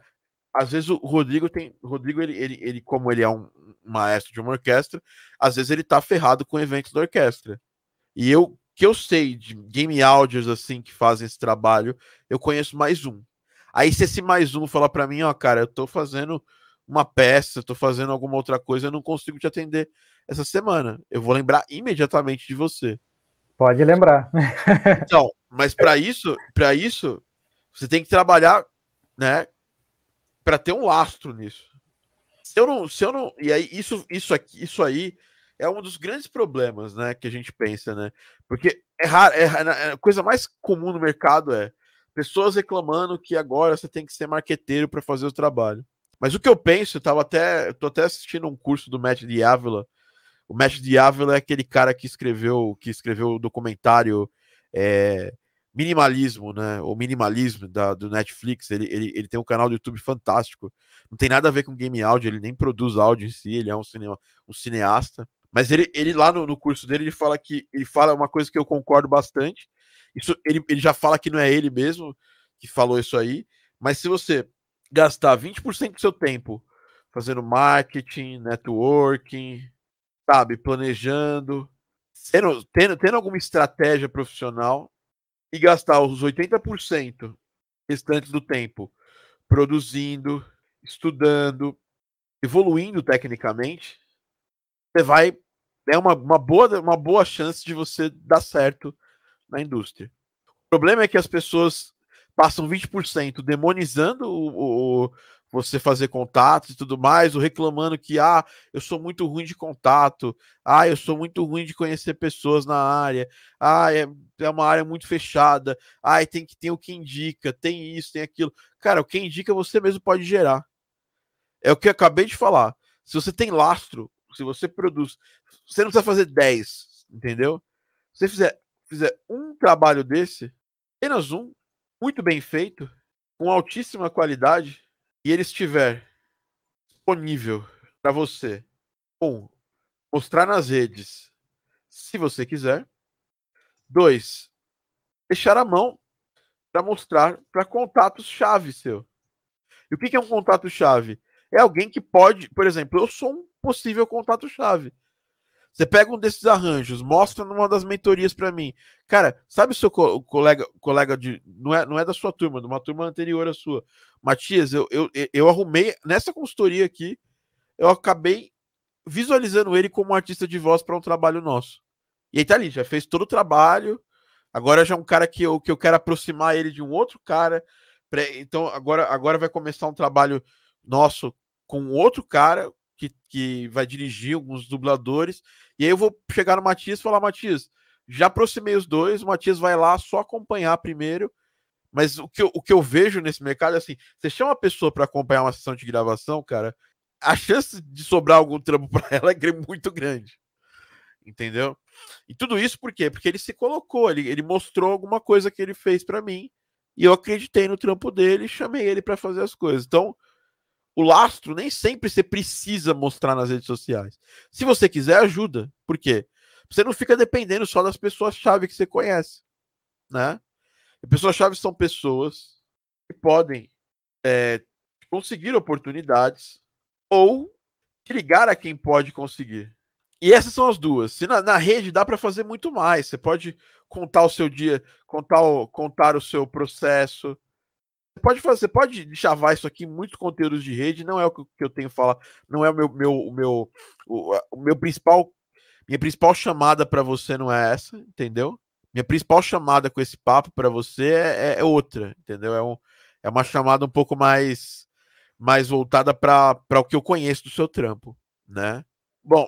às vezes o Rodrigo tem. Rodrigo, ele, ele, ele, como ele é um maestro de uma orquestra, às vezes ele tá ferrado com eventos da orquestra. E eu que eu sei de game audios assim que fazem esse trabalho, eu conheço mais um. Aí se esse mais um falar para mim, ó, cara, eu tô fazendo uma peça, tô fazendo alguma outra coisa, eu não consigo te atender essa semana. Eu vou lembrar imediatamente de você. Pode lembrar. então, mas para isso, para isso, você tem que trabalhar, né, para ter um lastro nisso. Se eu não, se eu não, e aí isso, isso aqui, isso aí é um dos grandes problemas, né, que a gente pensa, né? Porque é raro, é, é, a coisa mais comum no mercado é pessoas reclamando que agora você tem que ser marqueteiro para fazer o trabalho. Mas o que eu penso, eu tava até, eu tô até assistindo um curso do Matt Diavela. O Matt Diavela é aquele cara que escreveu, que escreveu o documentário é, Minimalismo, né? O Minimalismo da, do Netflix. Ele, ele, ele tem um canal do YouTube fantástico. Não tem nada a ver com game áudio, ele nem produz áudio em si, ele é um, cinema, um cineasta. Mas ele, ele lá no, no, curso dele, ele fala que ele fala uma coisa que eu concordo bastante. Isso ele, ele já fala que não é ele mesmo que falou isso aí, mas se você gastar 20% do seu tempo fazendo marketing, networking, sabe, planejando, tendo, tendo, tendo alguma estratégia profissional e gastar os 80% restantes do tempo produzindo, estudando, evoluindo tecnicamente, você vai é uma, uma, boa, uma boa chance de você dar certo na indústria. O problema é que as pessoas passam 20% demonizando o, o, você fazer contatos e tudo mais, ou reclamando que ah, eu sou muito ruim de contato, ah, eu sou muito ruim de conhecer pessoas na área, ah, é, é uma área muito fechada, ah, tem que ter o que indica, tem isso, tem aquilo. Cara, o que indica você mesmo pode gerar. É o que eu acabei de falar. Se você tem lastro, se você produz, você não precisa fazer 10, entendeu? Se você fizer, fizer um trabalho desse, apenas um, muito bem feito, com altíssima qualidade, e ele estiver disponível para você, um, mostrar nas redes, se você quiser. Dois, deixar a mão para mostrar para contatos-chave seu. E o que é um contato-chave? É alguém que pode, por exemplo, eu sou um possível contato-chave. Você pega um desses arranjos, mostra numa das mentorias para mim. Cara, sabe o seu co colega, colega de. Não é, não é da sua turma, de uma turma anterior à sua. Matias, eu, eu, eu arrumei. Nessa consultoria aqui, eu acabei visualizando ele como artista de voz para um trabalho nosso. E aí tá ali, já fez todo o trabalho. Agora já é um cara que eu, que eu quero aproximar ele de um outro cara. Pra, então agora, agora vai começar um trabalho nosso com outro cara que, que vai dirigir alguns dubladores. E aí eu vou chegar no Matias e falar, Matias, já aproximei os dois, o Matias vai lá só acompanhar primeiro. Mas o que, eu, o que eu vejo nesse mercado é assim: você chama uma pessoa para acompanhar uma sessão de gravação, cara, a chance de sobrar algum trampo para ela é muito grande. Entendeu? E tudo isso por quê? Porque ele se colocou, ele, ele mostrou alguma coisa que ele fez para mim, e eu acreditei no trampo dele e chamei ele para fazer as coisas. Então, o lastro nem sempre você precisa mostrar nas redes sociais. Se você quiser, ajuda. Por quê? Você não fica dependendo só das pessoas-chave que você conhece, né? Pessoas-chave são pessoas que podem é, conseguir oportunidades ou ligar a quem pode conseguir. E essas são as duas. Se na, na rede dá para fazer muito mais. Você pode contar o seu dia, contar o, contar o seu processo. Pode fazer, você pode chavar isso aqui muitos conteúdos de rede. Não é o que eu tenho falar. Não é o meu, meu, o meu, o, o meu principal minha principal chamada para você não é essa, entendeu? Minha principal chamada com esse papo para você é, é, é, outra, entendeu? É, um, é uma chamada um pouco mais, mais voltada para o que eu conheço do seu trampo, né? Bom,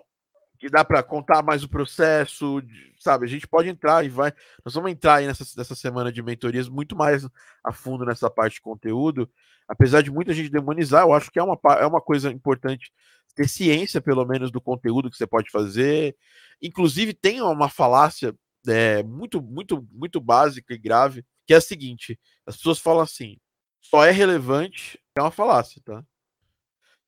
que dá para contar mais o processo, sabe? A gente pode entrar e vai. Nós vamos entrar aí nessa, nessa semana de mentorias muito mais a fundo nessa parte de conteúdo. Apesar de muita gente demonizar, eu acho que é uma, é uma coisa importante ter ciência, pelo menos, do conteúdo que você pode fazer. Inclusive, tem uma falácia é, muito, muito, muito básica e grave, que é a seguinte: as pessoas falam assim, só é relevante, é uma falácia, tá?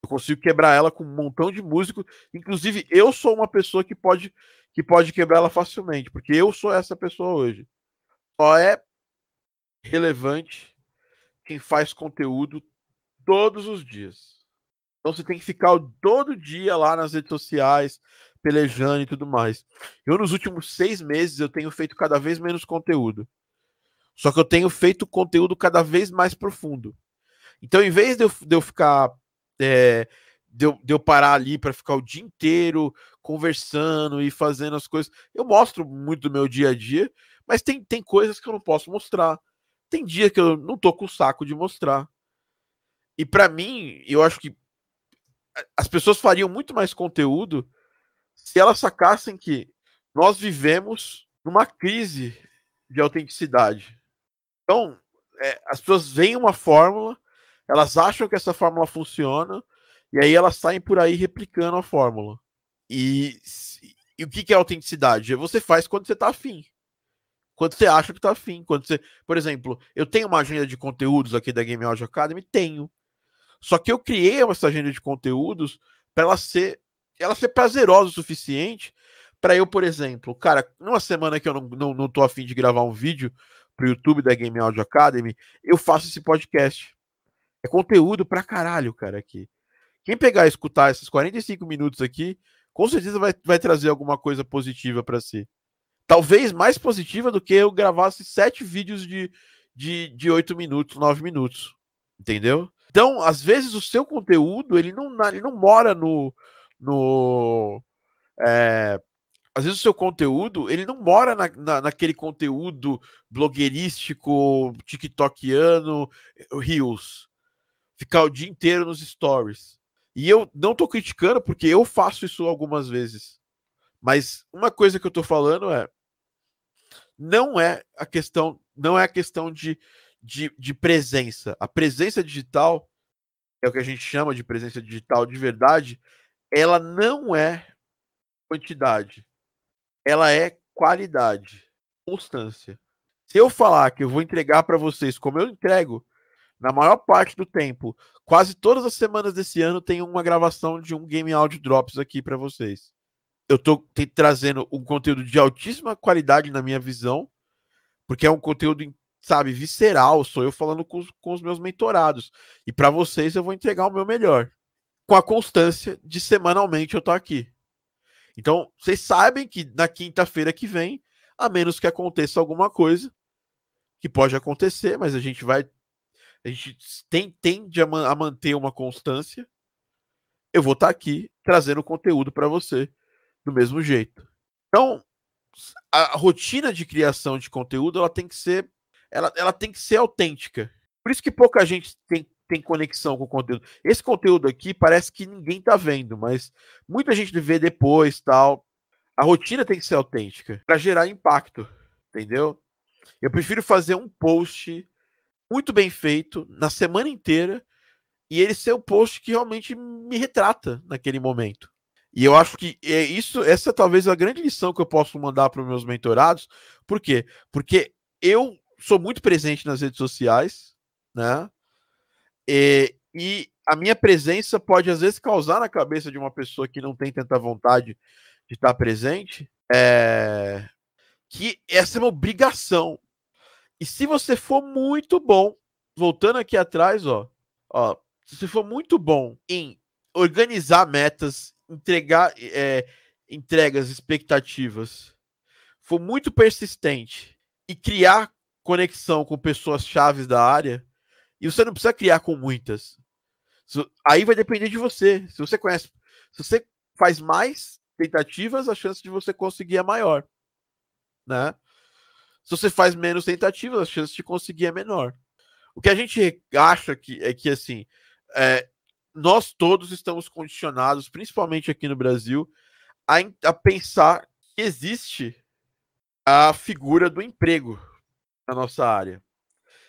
Eu consigo quebrar ela com um montão de músicos. Inclusive, eu sou uma pessoa que pode que pode quebrar ela facilmente, porque eu sou essa pessoa hoje. Só é relevante quem faz conteúdo todos os dias. Então você tem que ficar todo dia lá nas redes sociais, pelejando e tudo mais. Eu, nos últimos seis meses, eu tenho feito cada vez menos conteúdo. Só que eu tenho feito conteúdo cada vez mais profundo. Então, em vez de eu, de eu ficar. É, de, eu, de eu parar ali para ficar o dia inteiro conversando e fazendo as coisas, eu mostro muito do meu dia a dia, mas tem, tem coisas que eu não posso mostrar. Tem dia que eu não tô com o saco de mostrar. E para mim, eu acho que as pessoas fariam muito mais conteúdo se elas sacassem que nós vivemos numa crise de autenticidade. Então, é, as pessoas veem uma fórmula, elas acham que essa fórmula funciona, e aí elas saem por aí replicando a fórmula. E, e o que, que é autenticidade? Você faz quando você está afim. Quando você acha que está afim. Quando você, por exemplo, eu tenho uma agenda de conteúdos aqui da Game Audio Academy? Tenho. Só que eu criei essa agenda de conteúdos para ela ser ela ser prazerosa o suficiente para eu, por exemplo, cara, numa semana que eu não, não, não tô afim de gravar um vídeo pro YouTube da Game Audio Academy, eu faço esse podcast. É conteúdo pra caralho, cara, aqui. Quem pegar e escutar esses 45 minutos aqui, com certeza vai, vai trazer alguma coisa positiva para si. Talvez mais positiva do que eu gravasse sete vídeos de, de, de 8 minutos, 9 minutos. Entendeu? Então, às vezes, o seu conteúdo ele não, ele não mora no. no é, às vezes o seu conteúdo ele não mora na, na, naquele conteúdo blogueirístico, tiktokiano, rios. Ficar o dia inteiro nos stories. E eu não tô criticando porque eu faço isso algumas vezes. Mas uma coisa que eu tô falando é não é a questão, não é a questão de de, de presença. A presença digital, é o que a gente chama de presença digital de verdade, ela não é quantidade, ela é qualidade, constância. Se eu falar que eu vou entregar para vocês como eu entrego, na maior parte do tempo, quase todas as semanas desse ano tem uma gravação de um Game Audio Drops aqui para vocês. Eu estou trazendo um conteúdo de altíssima qualidade na minha visão, porque é um conteúdo sabe, visceral, sou eu falando com, com os meus mentorados. E para vocês eu vou entregar o meu melhor. Com a constância de semanalmente eu tô aqui. Então, vocês sabem que na quinta-feira que vem, a menos que aconteça alguma coisa, que pode acontecer, mas a gente vai. A gente tem, tende a, a manter uma constância. Eu vou estar tá aqui trazendo conteúdo para você do mesmo jeito. Então, a rotina de criação de conteúdo ela tem que ser ela, ela tem que ser autêntica. Por isso que pouca gente tem tem conexão com o conteúdo. Esse conteúdo aqui parece que ninguém tá vendo, mas muita gente vê depois, tal. A rotina tem que ser autêntica para gerar impacto, entendeu? Eu prefiro fazer um post muito bem feito na semana inteira e ele ser o post que realmente me retrata naquele momento. E eu acho que é isso, essa é talvez a grande lição que eu posso mandar para os meus mentorados. Por quê? Porque eu sou muito presente nas redes sociais, né? E, e a minha presença pode às vezes causar na cabeça de uma pessoa que não tem tanta vontade de estar presente, é, que essa é uma obrigação. E se você for muito bom, voltando aqui atrás, ó, ó, se você for muito bom em organizar metas, entregar é, entregas, expectativas, for muito persistente e criar conexão com pessoas chaves da área, e você não precisa criar com muitas. Aí vai depender de você. Se você conhece, se você faz mais tentativas, a chance de você conseguir é maior, né? Se você faz menos tentativas, a chance de conseguir é menor. O que a gente acha que é que assim, é, nós todos estamos condicionados, principalmente aqui no Brasil, a, a pensar que existe a figura do emprego na nossa área.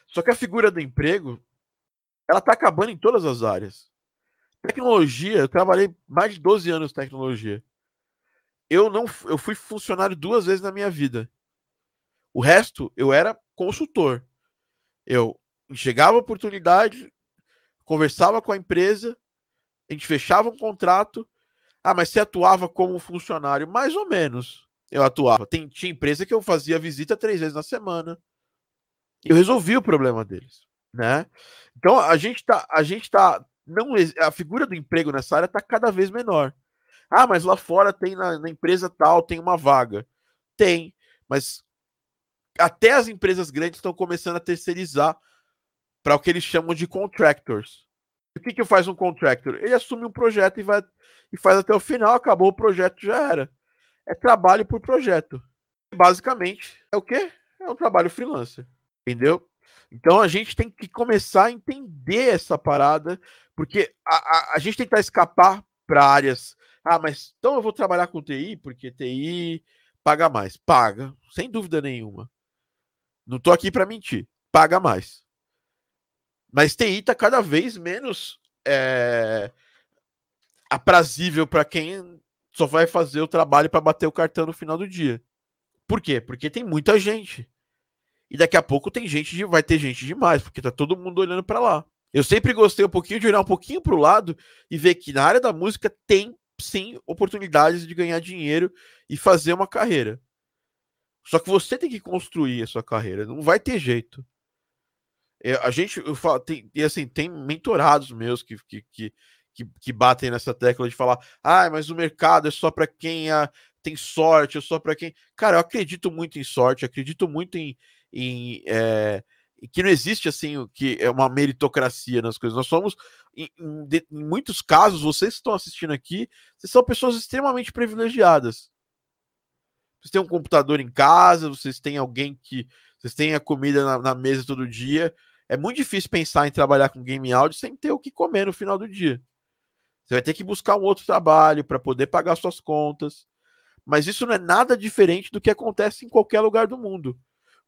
Só que a figura do emprego, ela está acabando em todas as áreas. Tecnologia, eu trabalhei mais de 12 anos em tecnologia. Eu não, eu fui funcionário duas vezes na minha vida. O resto, eu era consultor. Eu chegava a oportunidade, conversava com a empresa, a gente fechava um contrato. Ah, mas você atuava como funcionário? Mais ou menos. Eu atuava. Tem, tinha empresa que eu fazia visita três vezes na semana eu resolvi o problema deles, né? Então a gente tá, a gente tá, não a figura do emprego nessa área está cada vez menor. Ah, mas lá fora tem na, na empresa tal tem uma vaga, tem, mas até as empresas grandes estão começando a terceirizar para o que eles chamam de contractors. O que que faz um contractor? Ele assume um projeto e vai e faz até o final, acabou o projeto, já era. É trabalho por projeto. Basicamente, é o quê? É um trabalho freelancer. Entendeu? Então a gente tem que começar a entender essa parada, porque a, a, a gente tentar escapar para áreas. Ah, mas então eu vou trabalhar com TI, porque TI paga mais. Paga, sem dúvida nenhuma. Não tô aqui para mentir. Paga mais. Mas TI tá cada vez menos é, aprazível para quem só vai fazer o trabalho para bater o cartão no final do dia. Por quê? Porque tem muita gente. E daqui a pouco tem gente de, vai ter gente demais, porque tá todo mundo olhando para lá. Eu sempre gostei um pouquinho de olhar um pouquinho para o lado e ver que na área da música tem sim oportunidades de ganhar dinheiro e fazer uma carreira. Só que você tem que construir a sua carreira, não vai ter jeito. É, a gente, eu falo, tem, e assim, tem mentorados meus que, que, que, que, batem nessa tecla de falar: ah, mas o mercado é só para quem a, tem sorte, é só para quem. Cara, eu acredito muito em sorte, acredito muito em, em é, que não existe assim o que é uma meritocracia nas coisas. Nós somos, em, em, em, muitos casos, vocês que estão assistindo aqui, vocês são pessoas extremamente privilegiadas. Vocês têm um computador em casa, vocês têm alguém que. Vocês têm a comida na, na mesa todo dia. É muito difícil pensar em trabalhar com game áudio sem ter o que comer no final do dia. Você vai ter que buscar um outro trabalho para poder pagar suas contas. Mas isso não é nada diferente do que acontece em qualquer lugar do mundo.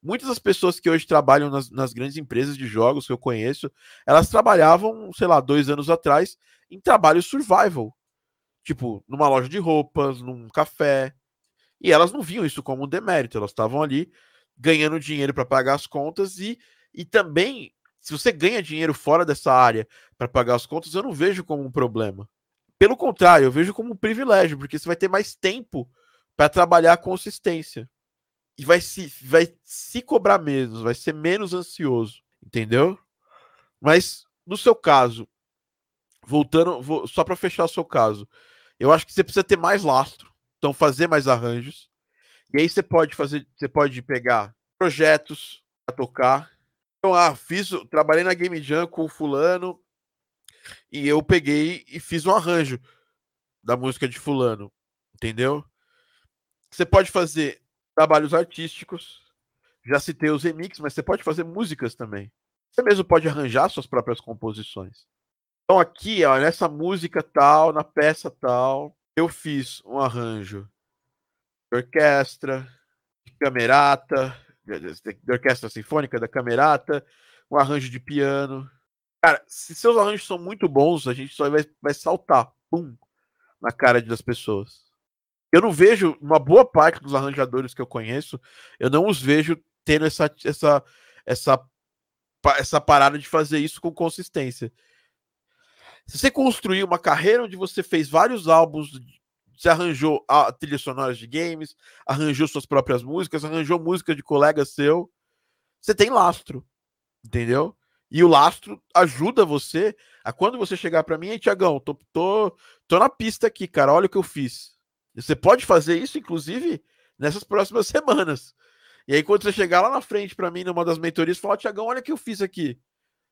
Muitas das pessoas que hoje trabalham nas, nas, grandes empresas de jogos que eu conheço, elas trabalhavam, sei lá, dois anos atrás, em trabalho survival. Tipo, numa loja de roupas, num café. E elas não viam isso como um demérito, elas estavam ali ganhando dinheiro para pagar as contas e, e também, se você ganha dinheiro fora dessa área para pagar as contas, eu não vejo como um problema. Pelo contrário, eu vejo como um privilégio, porque você vai ter mais tempo para trabalhar consistência e vai se, vai se cobrar menos, vai ser menos ansioso, entendeu? Mas no seu caso, voltando, vou, só para fechar o seu caso, eu acho que você precisa ter mais lastro, então fazer mais arranjos. E aí você pode fazer, você pode pegar projetos para tocar. Então, ah, fiz, trabalhei na Game Jam com o fulano e eu peguei e fiz um arranjo da música de fulano, entendeu? Você pode fazer trabalhos artísticos. Já citei os remixes, mas você pode fazer músicas também. Você mesmo pode arranjar suas próprias composições. Então aqui, ó, nessa música tal, na peça tal, eu fiz um arranjo de orquestra, de camerata, de orquestra sinfônica, da camerata, um arranjo de piano. Cara, se seus arranjos são muito bons, a gente só vai, vai saltar, pum, na cara das pessoas. Eu não vejo, uma boa parte dos arranjadores que eu conheço, eu não os vejo tendo essa, essa, essa, essa parada de fazer isso com consistência. Se você construir uma carreira onde você fez vários álbuns, você arranjou a trilha sonora de games, arranjou suas próprias músicas, arranjou música de colega seu, você tem lastro, entendeu? E o lastro ajuda você a quando você chegar para mim, e Tiagão, tô, tô, tô na pista aqui, cara, olha o que eu fiz. Você pode fazer isso, inclusive, nessas próximas semanas. E aí, quando você chegar lá na frente para mim, numa das mentorias, falar, Tiagão, olha o que eu fiz aqui.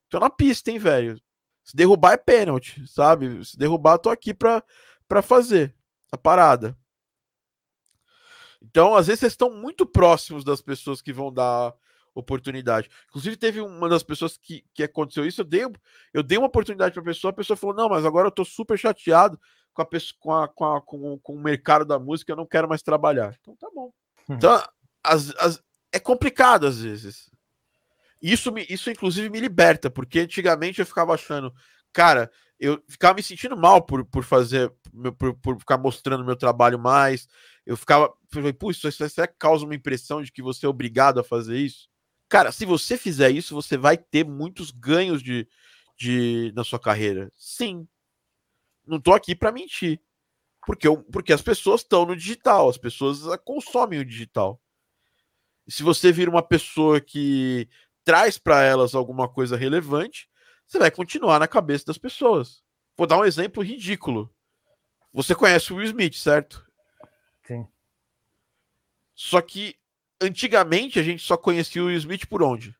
Tô na pista, hein, velho. Se derrubar é pênalti, sabe? Se derrubar, tô aqui pra, pra fazer a parada. Então, às vezes, vocês estão muito próximos das pessoas que vão dar oportunidade. Inclusive, teve uma das pessoas que, que aconteceu isso. Eu dei, eu dei uma oportunidade para a pessoa, a pessoa falou: Não, mas agora eu tô super chateado com, a, com, a, com, a, com, com o mercado da música, eu não quero mais trabalhar. Então, tá bom. Hum. Então, as, as, é complicado às vezes. Isso, me, isso, inclusive, me liberta, porque antigamente eu ficava achando, cara, eu ficava me sentindo mal por, por fazer, por, por ficar mostrando meu trabalho mais. Eu ficava, falei, isso, isso, isso causa uma impressão de que você é obrigado a fazer isso? Cara, se você fizer isso, você vai ter muitos ganhos de, de na sua carreira. Sim. Não tô aqui para mentir. Porque, eu, porque as pessoas estão no digital, as pessoas consomem o digital. E se você vira uma pessoa que traz para elas alguma coisa relevante, você vai continuar na cabeça das pessoas. Vou dar um exemplo ridículo. Você conhece o Will Smith, certo? Sim. Só que antigamente a gente só conhecia o Will Smith por onde?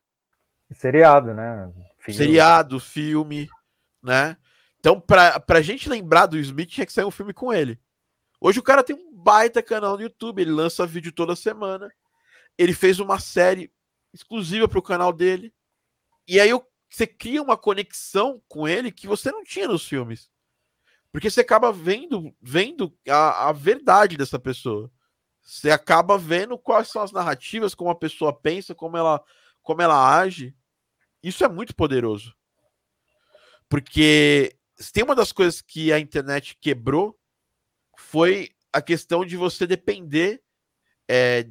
Seriado, né? Filme. Seriado, filme, né? Então, pra, pra gente lembrar do Smith, tinha que sair um filme com ele. Hoje o cara tem um baita canal no YouTube, ele lança vídeo toda semana. Ele fez uma série exclusiva para o canal dele. E aí você cria uma conexão com ele que você não tinha nos filmes. Porque você acaba vendo, vendo a, a verdade dessa pessoa. Você acaba vendo quais são as narrativas, como a pessoa pensa, como ela, como ela age. Isso é muito poderoso. Porque tem uma das coisas que a internet quebrou foi a questão de você depender é,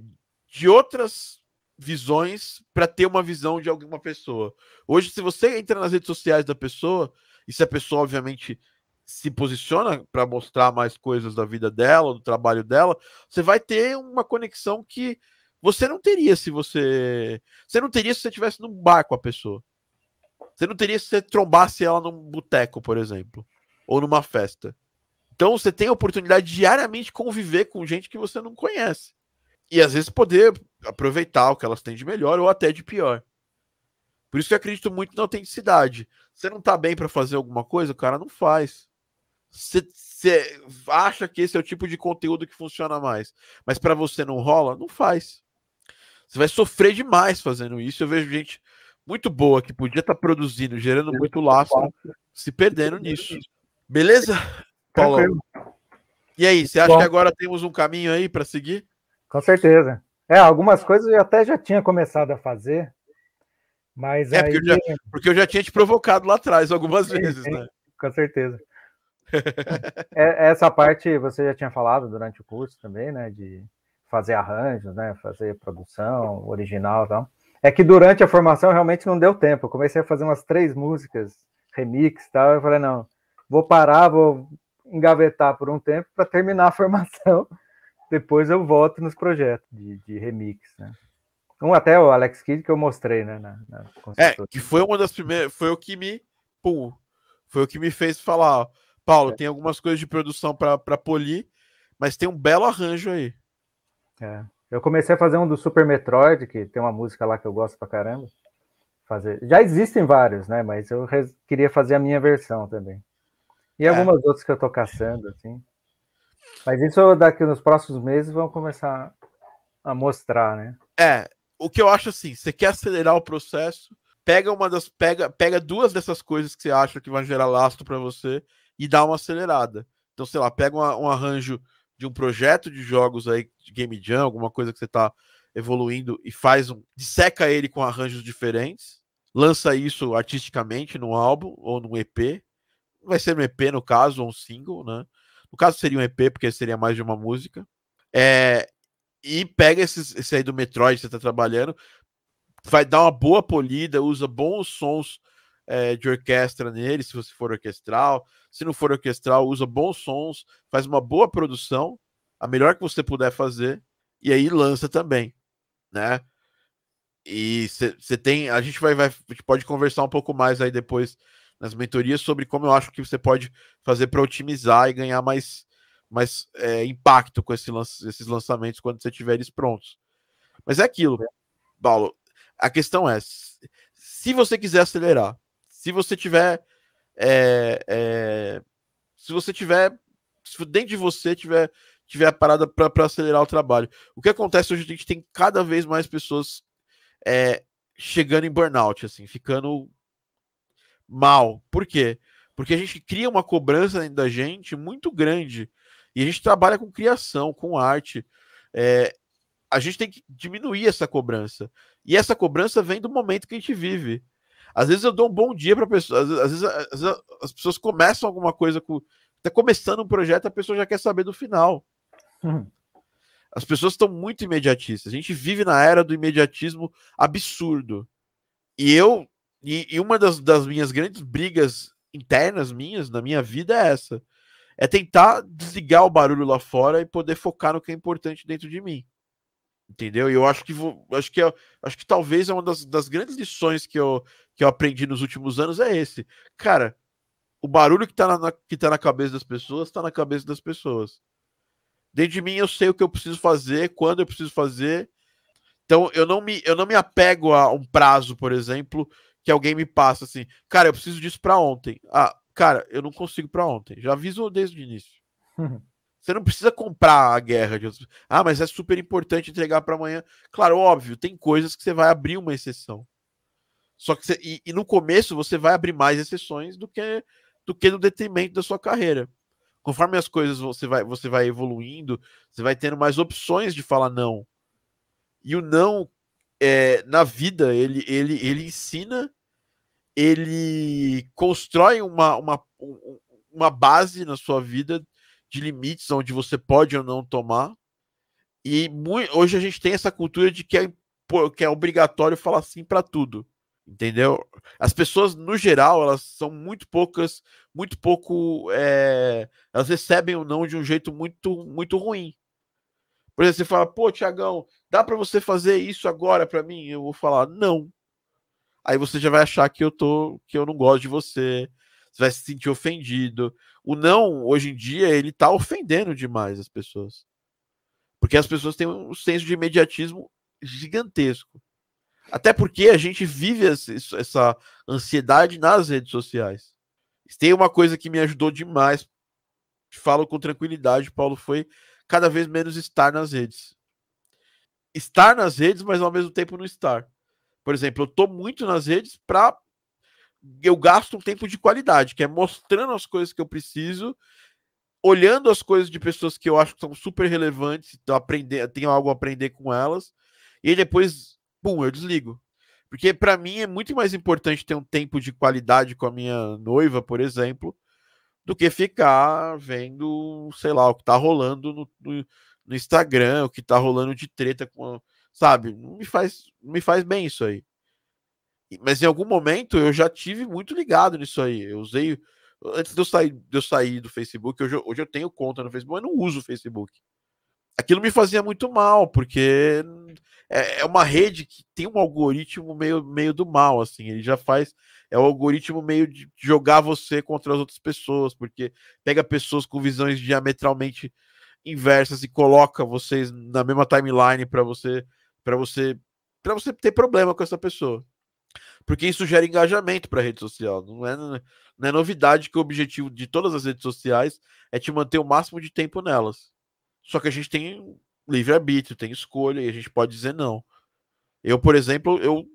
de outras visões para ter uma visão de alguma pessoa. Hoje, se você entra nas redes sociais da pessoa, e se a pessoa, obviamente, se posiciona para mostrar mais coisas da vida dela, do trabalho dela, você vai ter uma conexão que você não teria se você. Você não teria se você estivesse num bar com a pessoa. Você não teria se você trombasse ela num boteco, por exemplo, ou numa festa. Então você tem a oportunidade de diariamente conviver com gente que você não conhece. E às vezes poder aproveitar o que elas têm de melhor ou até de pior. Por isso que eu acredito muito na autenticidade. Você não tá bem para fazer alguma coisa, o cara não faz. Você, você acha que esse é o tipo de conteúdo que funciona mais, mas para você não rola, não faz. Você vai sofrer demais fazendo isso. Eu vejo gente muito boa que podia estar tá produzindo, gerando muito lastro, se perdendo nisso. Beleza, Paulo? E aí, você acha Bom. que agora temos um caminho aí para seguir? Com certeza. É, algumas coisas eu até já tinha começado a fazer, mas é aí... porque, eu já, porque eu já tinha te provocado lá atrás algumas sim, vezes, sim, né? Com certeza. é, essa parte você já tinha falado durante o curso também, né? De fazer arranjos, né? Fazer produção original e tal. É que durante a formação realmente não deu tempo. Eu comecei a fazer umas três músicas, remix e tal. Eu falei, não, vou parar, vou engavetar por um tempo para terminar a formação depois eu volto nos projetos de, de remix, né? Um até o Alex Kidd que eu mostrei, né? Na, na é, que foi uma das primeiras, foi o que me, pum, foi o que me fez falar, Paulo, é. tem algumas coisas de produção para polir, mas tem um belo arranjo aí. É. Eu comecei a fazer um do Super Metroid, que tem uma música lá que eu gosto pra caramba. Fazer. Já existem vários, né? Mas eu queria fazer a minha versão também. E é. algumas outras que eu tô caçando, assim. Mas isso daqui nos próximos meses vão começar a mostrar, né? É, o que eu acho assim, você quer acelerar o processo, pega uma das pega pega duas dessas coisas que você acha que vai gerar lastro para você e dá uma acelerada. Então, sei lá, pega uma, um arranjo de um projeto de jogos aí de game jam, alguma coisa que você está evoluindo e faz um disseca ele com arranjos diferentes, lança isso artisticamente no álbum ou no EP. Vai ser um EP no caso, ou um single, né? No caso seria um EP, porque seria mais de uma música. É, e pega esses, esse aí do Metroid que você está trabalhando, vai dar uma boa polida, usa bons sons é, de orquestra nele, se você for orquestral. Se não for orquestral, usa bons sons, faz uma boa produção, a melhor que você puder fazer, e aí lança também, né? E você tem. A gente vai, vai a gente pode conversar um pouco mais aí depois nas mentorias sobre como eu acho que você pode fazer para otimizar e ganhar mais, mais é, impacto com esse esses lançamentos quando você tiver eles prontos. Mas é aquilo, Paulo. A questão é: se você quiser acelerar, se você tiver. É, é, se você tiver. Se dentro de você tiver, tiver a parada para acelerar o trabalho. O que acontece hoje? A gente tem cada vez mais pessoas é, chegando em burnout, assim, ficando mal. Por quê? Porque a gente cria uma cobrança dentro da gente muito grande. E a gente trabalha com criação, com arte. É, a gente tem que diminuir essa cobrança. E essa cobrança vem do momento que a gente vive. Às vezes eu dou um bom dia para pessoa, às vezes, às, vezes, às vezes, as pessoas começam alguma coisa com tá começando um projeto, a pessoa já quer saber do final. Uhum. As pessoas estão muito imediatistas. A gente vive na era do imediatismo absurdo. E eu e, e uma das, das minhas grandes brigas internas minhas na minha vida é essa. É tentar desligar o barulho lá fora e poder focar no que é importante dentro de mim. Entendeu? E eu acho que vou, acho que é, acho que talvez é uma das, das grandes lições que eu, que eu aprendi nos últimos anos é esse. Cara, o barulho que tá na, que tá na cabeça das pessoas tá na cabeça das pessoas. Dentro de mim eu sei o que eu preciso fazer, quando eu preciso fazer. Então eu não me, eu não me apego a um prazo, por exemplo, que alguém me passa assim, cara, eu preciso disso para ontem. Ah, cara, eu não consigo para ontem. Já aviso desde o início. Você não precisa comprar a guerra de outros. Ah, mas é super importante entregar para amanhã. Claro, óbvio, tem coisas que você vai abrir uma exceção. Só que você, e, e, no começo você vai abrir mais exceções do que do que no detrimento da sua carreira. Conforme as coisas você vai você vai evoluindo, você vai tendo mais opções de falar não. E o não é, na vida ele ele ele ensina, ele constrói uma, uma, uma base na sua vida de limites onde você pode ou não tomar. E muito, hoje a gente tem essa cultura de que é, que é obrigatório falar sim para tudo. Entendeu? As pessoas, no geral, elas são muito poucas, muito pouco. É, elas recebem o não de um jeito muito, muito ruim. Por exemplo, você fala, pô, Tiagão, dá para você fazer isso agora para mim? Eu vou falar, não. Aí você já vai achar que eu tô, que eu não gosto de você, você vai se sentir ofendido. O não, hoje em dia, ele tá ofendendo demais as pessoas. Porque as pessoas têm um senso de imediatismo gigantesco. Até porque a gente vive essa ansiedade nas redes sociais. Tem uma coisa que me ajudou demais, falo com tranquilidade, Paulo, foi cada vez menos estar nas redes. Estar nas redes, mas ao mesmo tempo não estar. Por exemplo, eu tô muito nas redes para eu gasto um tempo de qualidade, que é mostrando as coisas que eu preciso, olhando as coisas de pessoas que eu acho que são super relevantes, então aprender, tenho algo a aprender com elas, e depois, pum, eu desligo. Porque para mim é muito mais importante ter um tempo de qualidade com a minha noiva, por exemplo, do que ficar vendo, sei lá, o que tá rolando no, no, no Instagram, o que tá rolando de treta com, sabe? Não me faz, me faz bem isso aí. Mas em algum momento eu já tive muito ligado nisso aí. Eu usei. Antes de eu sair, de eu sair do Facebook, hoje, hoje eu tenho conta no Facebook, mas não uso o Facebook. Aquilo me fazia muito mal, porque é, é uma rede que tem um algoritmo meio, meio do mal, assim. Ele já faz. É o algoritmo meio de jogar você contra as outras pessoas, porque pega pessoas com visões diametralmente inversas e coloca vocês na mesma timeline para você para você para você ter problema com essa pessoa porque isso gera engajamento para a rede social. Não é, não é novidade que o objetivo de todas as redes sociais é te manter o máximo de tempo nelas. Só que a gente tem livre-arbítrio, tem escolha e a gente pode dizer não. Eu, por exemplo, eu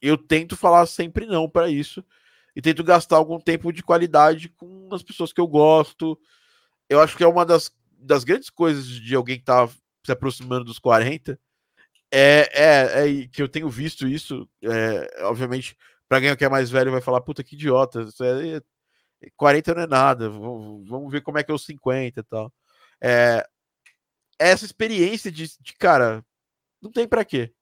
eu tento falar sempre não para isso e tento gastar algum tempo de qualidade com as pessoas que eu gosto. Eu acho que é uma das, das grandes coisas de alguém que tá se aproximando dos 40 é, é, é que eu tenho visto isso. É, obviamente, para quem é mais velho vai falar, puta que idiota, isso é, 40 não é nada, vamos ver como é que é os 50 e tal. É, essa experiência de, de cara, não tem para quê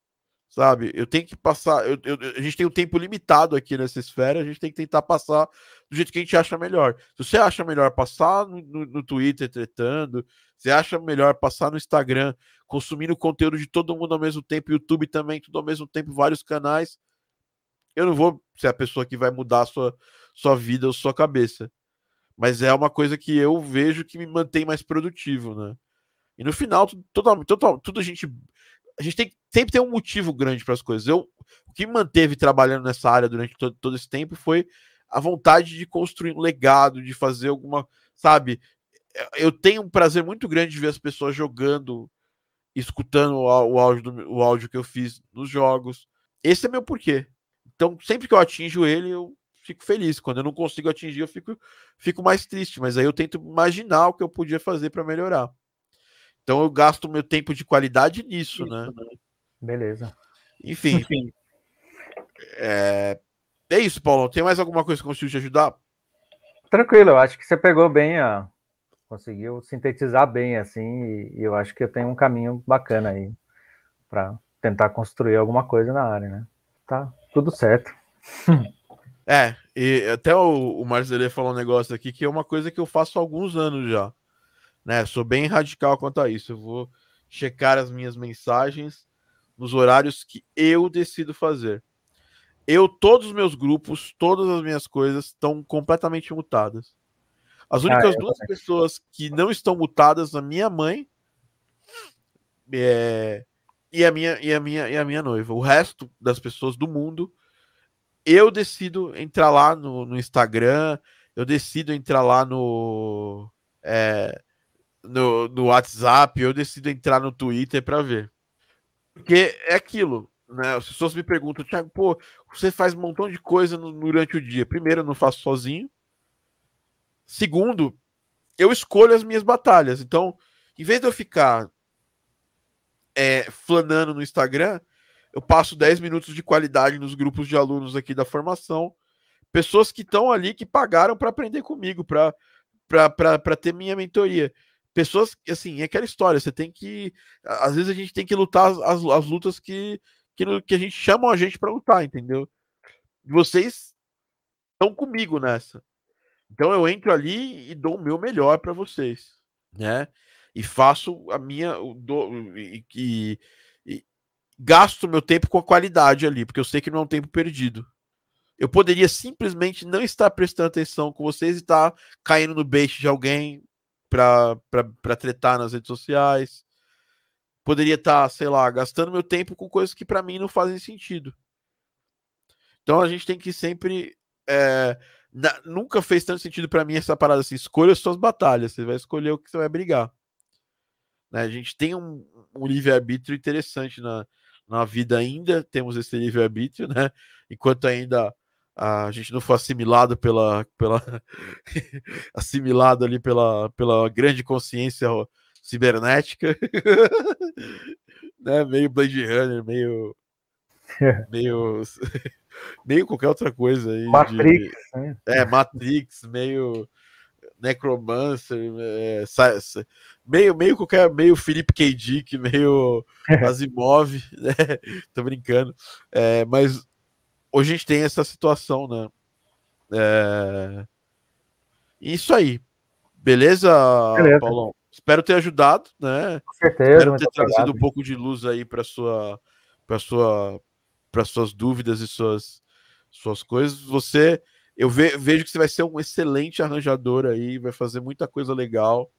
sabe? Eu tenho que passar. Eu, eu, a gente tem um tempo limitado aqui nessa esfera, a gente tem que tentar passar do jeito que a gente acha melhor. Se você acha melhor passar no, no, no Twitter tretando, você acha melhor passar no Instagram, consumindo conteúdo de todo mundo ao mesmo tempo, YouTube também, tudo ao mesmo tempo, vários canais. Eu não vou ser a pessoa que vai mudar a sua, sua vida ou sua cabeça. Mas é uma coisa que eu vejo que me mantém mais produtivo, né? E no final, tudo, tudo, tudo a gente a gente tem sempre tem um motivo grande para as coisas. Eu, o que me manteve trabalhando nessa área durante todo, todo esse tempo foi a vontade de construir um legado, de fazer alguma, sabe? Eu tenho um prazer muito grande de ver as pessoas jogando, escutando o, o áudio, do, o áudio que eu fiz nos jogos. Esse é meu porquê. Então, sempre que eu atinjo ele, eu fico feliz. Quando eu não consigo atingir, eu fico, fico mais triste. Mas aí eu tento imaginar o que eu podia fazer para melhorar. Então eu gasto meu tempo de qualidade nisso, Isso, né? né? Beleza. Enfim. Enfim. É... é isso, Paulo. Tem mais alguma coisa que consigo te ajudar? Tranquilo, eu acho que você pegou bem a. Conseguiu sintetizar bem assim, e eu acho que eu tenho um caminho bacana aí para tentar construir alguma coisa na área, né? Tá tudo certo. É, e até o, o Marcelê falou um negócio aqui que é uma coisa que eu faço há alguns anos já né? Sou bem radical quanto a isso. Eu vou checar as minhas mensagens nos horários que eu decido fazer. Eu, todos os meus grupos, todas as minhas coisas estão completamente mutadas. As ah, únicas ah, duas também. pessoas que não estão mutadas, a minha mãe é, e, a minha, e, a minha, e a minha noiva. O resto das pessoas do mundo, eu decido entrar lá no, no Instagram, eu decido entrar lá no. É, no, no WhatsApp, eu decido entrar no Twitter para ver. Porque é aquilo, né? As pessoas me perguntam, Thiago, pô, você faz um montão de coisa no, durante o dia. Primeiro, eu não faço sozinho. Segundo, eu escolho as minhas batalhas. Então, em vez de eu ficar é, flanando no Instagram, eu passo 10 minutos de qualidade nos grupos de alunos aqui da formação. Pessoas que estão ali, que pagaram para aprender comigo, para ter minha mentoria pessoas, assim, é aquela história, você tem que. Às vezes a gente tem que lutar as, as lutas que, que, que a gente chama a gente para lutar, entendeu? Vocês estão comigo nessa. Então eu entro ali e dou o meu melhor para vocês, né? E faço a minha. Do, e, e, gasto meu tempo com a qualidade ali, porque eu sei que não é um tempo perdido. Eu poderia simplesmente não estar prestando atenção com vocês e estar caindo no bait de alguém, para tretar nas redes sociais. Poderia estar, tá, sei lá, gastando meu tempo com coisas que para mim não fazem sentido. Então a gente tem que sempre. É, na, nunca fez tanto sentido para mim essa parada assim: escolha suas batalhas, você vai escolher o que você vai brigar. Né? A gente tem um, um livre-arbítrio interessante na, na vida ainda, temos esse livre-arbítrio, né? Enquanto ainda a gente não foi assimilado pela, pela assimilado ali pela, pela grande consciência cibernética, né? Meio Blade Runner, meio meio meio qualquer outra coisa aí. Matrix, de, né? É, Matrix, meio Necromancer, é, meio, meio qualquer, meio Felipe K. Dick, meio Asimov, né? Tô brincando. É, mas hoje a gente tem essa situação, né? É... Isso aí. Beleza, Beleza, Paulão? Espero ter ajudado, né? Com certeza. Espero ter trazido obrigado. um pouco de luz aí para sua, para sua, para suas dúvidas e suas, suas coisas. Você, eu ve, vejo que você vai ser um excelente arranjador aí, vai fazer muita coisa legal.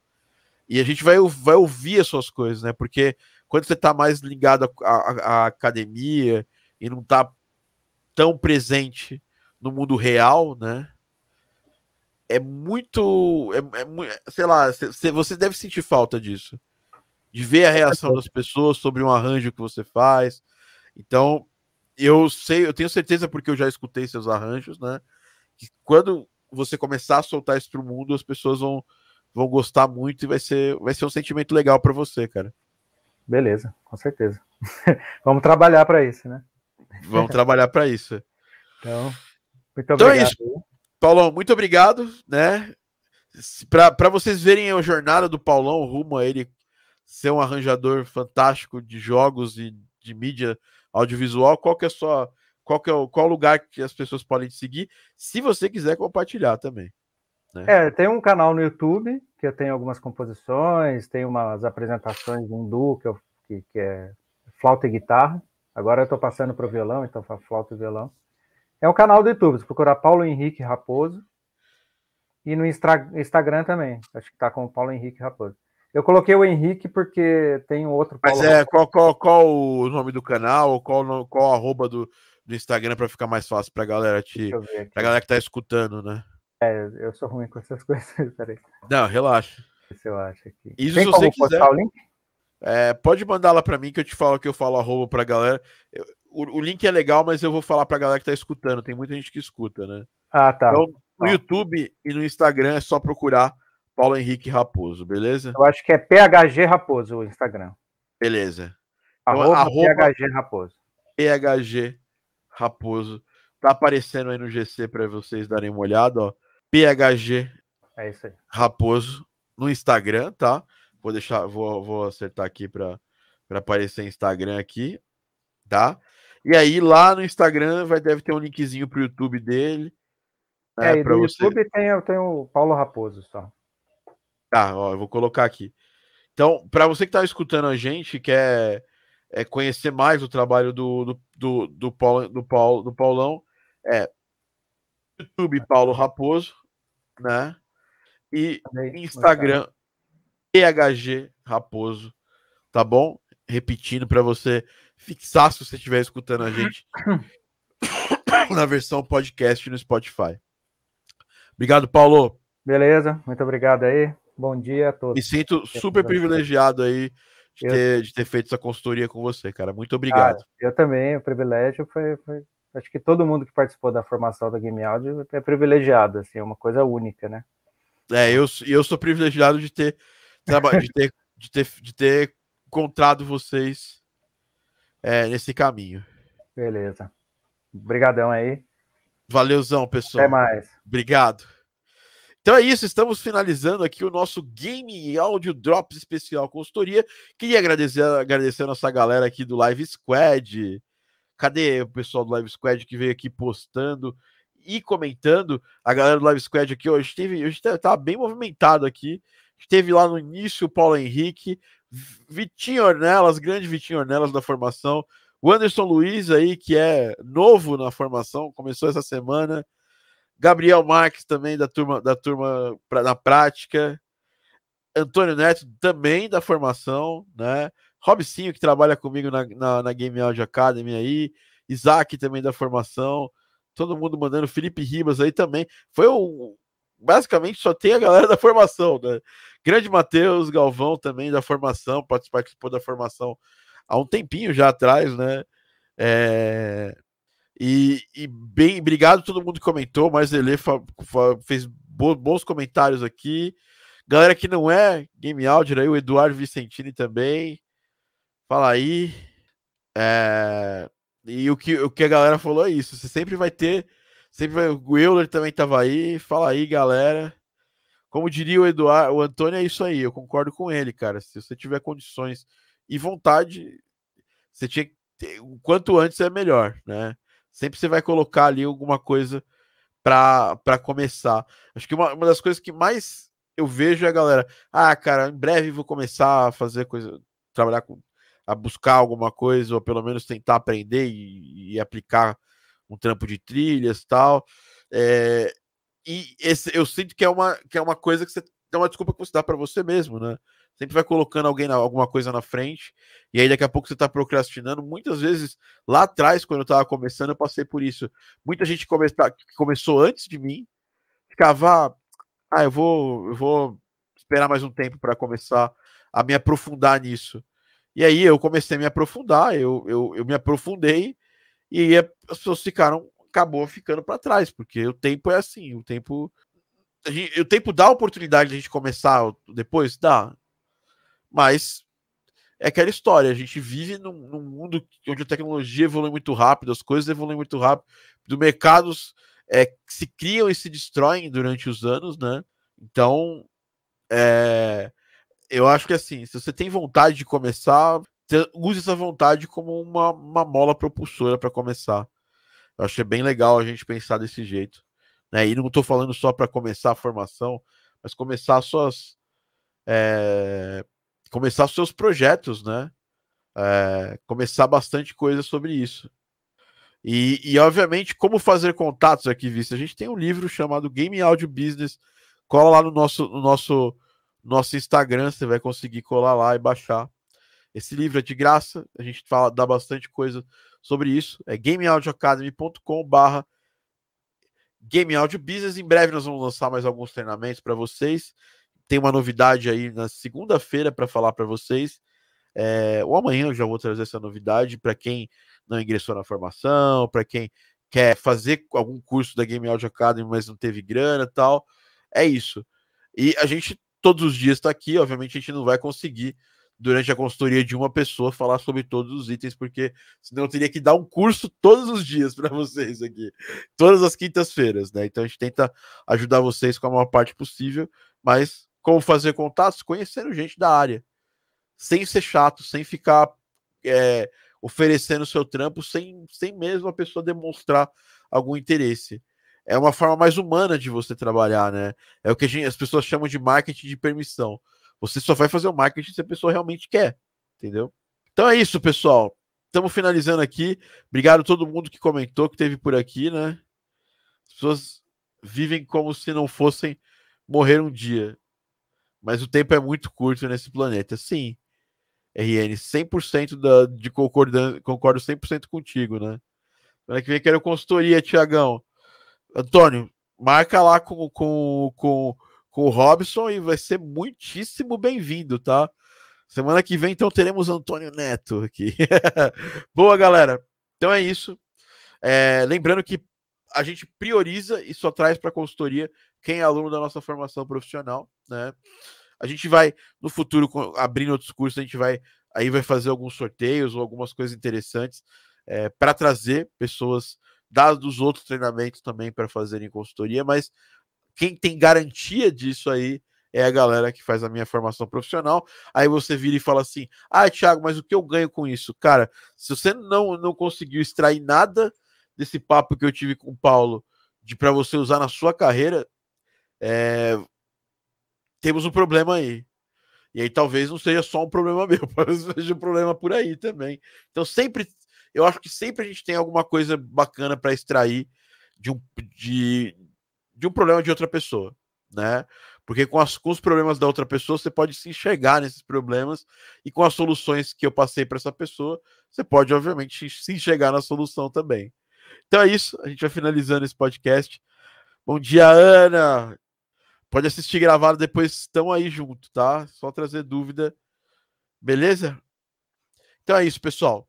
E a gente vai, vai ouvir as suas coisas, né? Porque quando você está mais ligado à, à academia e não está tão presente no mundo real, né? É muito, é, é, sei lá, você deve sentir falta disso, de ver a reação das pessoas sobre um arranjo que você faz. Então, eu sei, eu tenho certeza porque eu já escutei seus arranjos, né? Que quando você começar a soltar isso pro mundo, as pessoas vão, vão gostar muito e vai ser, vai ser um sentimento legal para você, cara. Beleza, com certeza. Vamos trabalhar para isso, né? Vamos trabalhar para isso. Então, muito obrigado. Então é isso. Paulão, muito obrigado, né? Para vocês verem a jornada do Paulão rumo a ele ser um arranjador fantástico de jogos e de mídia audiovisual, qual que é sua qual que é o qual lugar que as pessoas podem te seguir, se você quiser compartilhar também. Né? É, tem um canal no YouTube que eu tenho algumas composições, tem umas apresentações de um duo que, eu, que, que é flauta e guitarra. Agora eu estou passando para o violão, então faço flauta e violão. É um canal do YouTube, se procurar Paulo Henrique Raposo. E no Instagram também, acho que está com Paulo Henrique Raposo. Eu coloquei o Henrique porque tem outro. Paulo Mas é, qual, qual, qual o nome do canal, qual, qual arroba do, do Instagram para ficar mais fácil para a galera te, pra galera que tá escutando, né? É, eu sou ruim com essas coisas, peraí. Não, relaxa. Se eu acho aqui. Isso Tem se você quiser. O link? É, pode mandar lá para mim que eu te falo que eu falo arroba pra galera. Eu, o, o, link é legal, mas eu vou falar pra galera que tá escutando. Tem muita gente que escuta, né? Ah, tá. Então, no tá. YouTube e no Instagram é só procurar Paulo Henrique Raposo, beleza? Eu acho que é PHG Raposo o Instagram. Beleza. Então, arroba, arroba PHG Raposo. PHG Raposo. Tá aparecendo aí no GC para vocês darem uma olhada, ó. PHG é. Raposo no Instagram, tá? Vou deixar, vou, vou acertar aqui para aparecer Instagram aqui, tá? E aí lá no Instagram vai deve ter um linkzinho pro YouTube dele. Né, é, e no você... YouTube tem, tem o Paulo Raposo só. Tá, ó, eu vou colocar aqui. Então, para você que está escutando a gente, quer é, conhecer mais o trabalho do, do, do, do, Paulo, do, Paulo, do Paulão, é YouTube Paulo Raposo, né? E Instagram PHG Raposo, tá bom? Repetindo para você fixar se você estiver escutando a gente na versão podcast no Spotify. Obrigado, Paulo. Beleza, muito obrigado aí. Bom dia a todos. Me sinto super privilegiado aí de, eu... ter, de ter feito essa consultoria com você, cara. Muito obrigado. Ah, eu também, o privilégio foi, foi, Acho que todo mundo que participou da formação da Game Audio é privilegiado, assim, é uma coisa única, né? É, eu, eu sou privilegiado de ter, de ter, de ter, de ter encontrado vocês é, nesse caminho. Beleza. Obrigadão aí. Valeuzão, pessoal. Até mais. Obrigado. Então é isso, estamos finalizando aqui o nosso Game Audio Drops especial consultoria. Queria agradecer, agradecer a nossa galera aqui do Live Squad. Cadê o pessoal do Live Squad que veio aqui postando e comentando? A galera do Live Squad aqui hoje teve, hoje estava bem movimentado aqui. Teve lá no início o Paulo Henrique, Vitinho Ornelas, grande Vitinho Ornelas da formação, o Anderson Luiz aí, que é novo na formação, começou essa semana. Gabriel Marques também da turma da turma pra, na prática. Antônio Neto também da formação, né? Robicinho, que trabalha comigo na, na, na, Game Audio Academy aí. Isaac também da formação. Todo mundo mandando. Felipe Ribas aí também. Foi um. Basicamente só tem a galera da formação, né? Grande Matheus Galvão também da formação, participou da formação há um tempinho já atrás, né? É, e, e, bem, obrigado todo mundo que comentou. Mas ele fez bons comentários aqui. Galera que não é Game Audio, aí, o Eduardo Vicentini também. Fala aí. É... E o que, o que a galera falou é isso. Você sempre vai ter. Sempre. O Euler também estava aí. Fala aí, galera. Como diria o Eduardo, o Antônio, é isso aí. Eu concordo com ele, cara. Se você tiver condições e vontade, você tinha que ter, o quanto antes é melhor, né? Sempre você vai colocar ali alguma coisa para começar. Acho que uma, uma das coisas que mais eu vejo é a galera, ah, cara, em breve vou começar a fazer coisa, trabalhar com, a buscar alguma coisa, ou pelo menos tentar aprender e, e aplicar um trampo de trilhas tal. É, e esse, eu sinto que é uma, que é uma coisa que você é uma desculpa que você dá para você mesmo, né? sempre vai colocando alguém na, alguma coisa na frente, e aí daqui a pouco você está procrastinando. Muitas vezes, lá atrás, quando eu estava começando, eu passei por isso. Muita gente come, começou antes de mim ficava, ah, eu vou, eu vou esperar mais um tempo para começar a me aprofundar nisso. E aí eu comecei a me aprofundar, eu, eu, eu me aprofundei, E as pessoas ficaram, acabou ficando para trás, porque o tempo é assim, o tempo. Gente, o tempo dá a oportunidade de a gente começar depois? Dá. Mas é aquela história, a gente vive num, num, mundo onde a tecnologia evolui muito rápido, as coisas evoluem muito rápido, do mercados é, se criam e se destroem durante os anos, né? Então, é, eu acho que assim, se você tem vontade de começar, use essa vontade como uma, uma mola propulsora para começar. Eu achei bem legal a gente pensar desse jeito. Né? E não estou falando só para começar a formação, mas começar suas. É, começar seus projetos, né? É, começar bastante coisa sobre isso. E, e, obviamente, como fazer contatos aqui, visto? A gente tem um livro chamado Game Audio Business. Cola lá no nosso, no nosso, nosso Instagram, você vai conseguir colar lá e baixar. Esse livro é de graça, a gente fala, dá bastante coisa sobre isso. É gameaudioacademy.com/barra Game Audio Business. Em breve nós vamos lançar mais alguns treinamentos para vocês. Tem uma novidade aí na segunda-feira para falar para vocês. É, ou amanhã eu já vou trazer essa novidade para quem não ingressou na formação, para quem quer fazer algum curso da Game Audio Academy, mas não teve grana e tal. É isso. E a gente todos os dias está aqui, obviamente a gente não vai conseguir durante a consultoria de uma pessoa falar sobre todos os itens, porque senão eu teria que dar um curso todos os dias para vocês aqui, todas as quintas-feiras, né? Então a gente tenta ajudar vocês com a maior parte possível, mas como fazer contatos? Conhecendo gente da área, sem ser chato, sem ficar é, oferecendo seu trampo, sem, sem mesmo a pessoa demonstrar algum interesse. É uma forma mais humana de você trabalhar, né? É o que gente, as pessoas chamam de marketing de permissão você só vai fazer o marketing se a pessoa realmente quer, entendeu? Então é isso, pessoal. Estamos finalizando aqui. Obrigado a todo mundo que comentou, que teve por aqui, né? As pessoas vivem como se não fossem morrer um dia. Mas o tempo é muito curto nesse planeta. Sim. RN, 100% da, de concordando, concordo 100% contigo, né? Semana que vem quero consultoria, Tiagão. Antônio, marca lá com, com, com com o Robson e vai ser muitíssimo bem-vindo, tá? Semana que vem, então, teremos Antônio Neto aqui. Boa, galera. Então é isso. É, lembrando que a gente prioriza e só traz para consultoria quem é aluno da nossa formação profissional, né? A gente vai, no futuro, abrindo outros cursos, a gente vai aí vai fazer alguns sorteios ou algumas coisas interessantes é, para trazer pessoas dados dos outros treinamentos também para fazerem consultoria, mas quem tem garantia disso aí é a galera que faz a minha formação profissional. Aí você vira e fala assim: ah, Thiago, mas o que eu ganho com isso? Cara, se você não, não conseguiu extrair nada desse papo que eu tive com o Paulo de para você usar na sua carreira, é... temos um problema aí. E aí talvez não seja só um problema meu, talvez seja um problema por aí também. Então sempre, eu acho que sempre a gente tem alguma coisa bacana para extrair de um, de, de um problema de outra pessoa, né? Porque com, as, com os problemas da outra pessoa, você pode se enxergar nesses problemas, e com as soluções que eu passei para essa pessoa, você pode, obviamente, se enxergar na solução também. Então é isso, a gente vai finalizando esse podcast. Bom dia, Ana! Pode assistir gravado depois, estão aí junto, tá? Só trazer dúvida. Beleza? Então é isso, pessoal.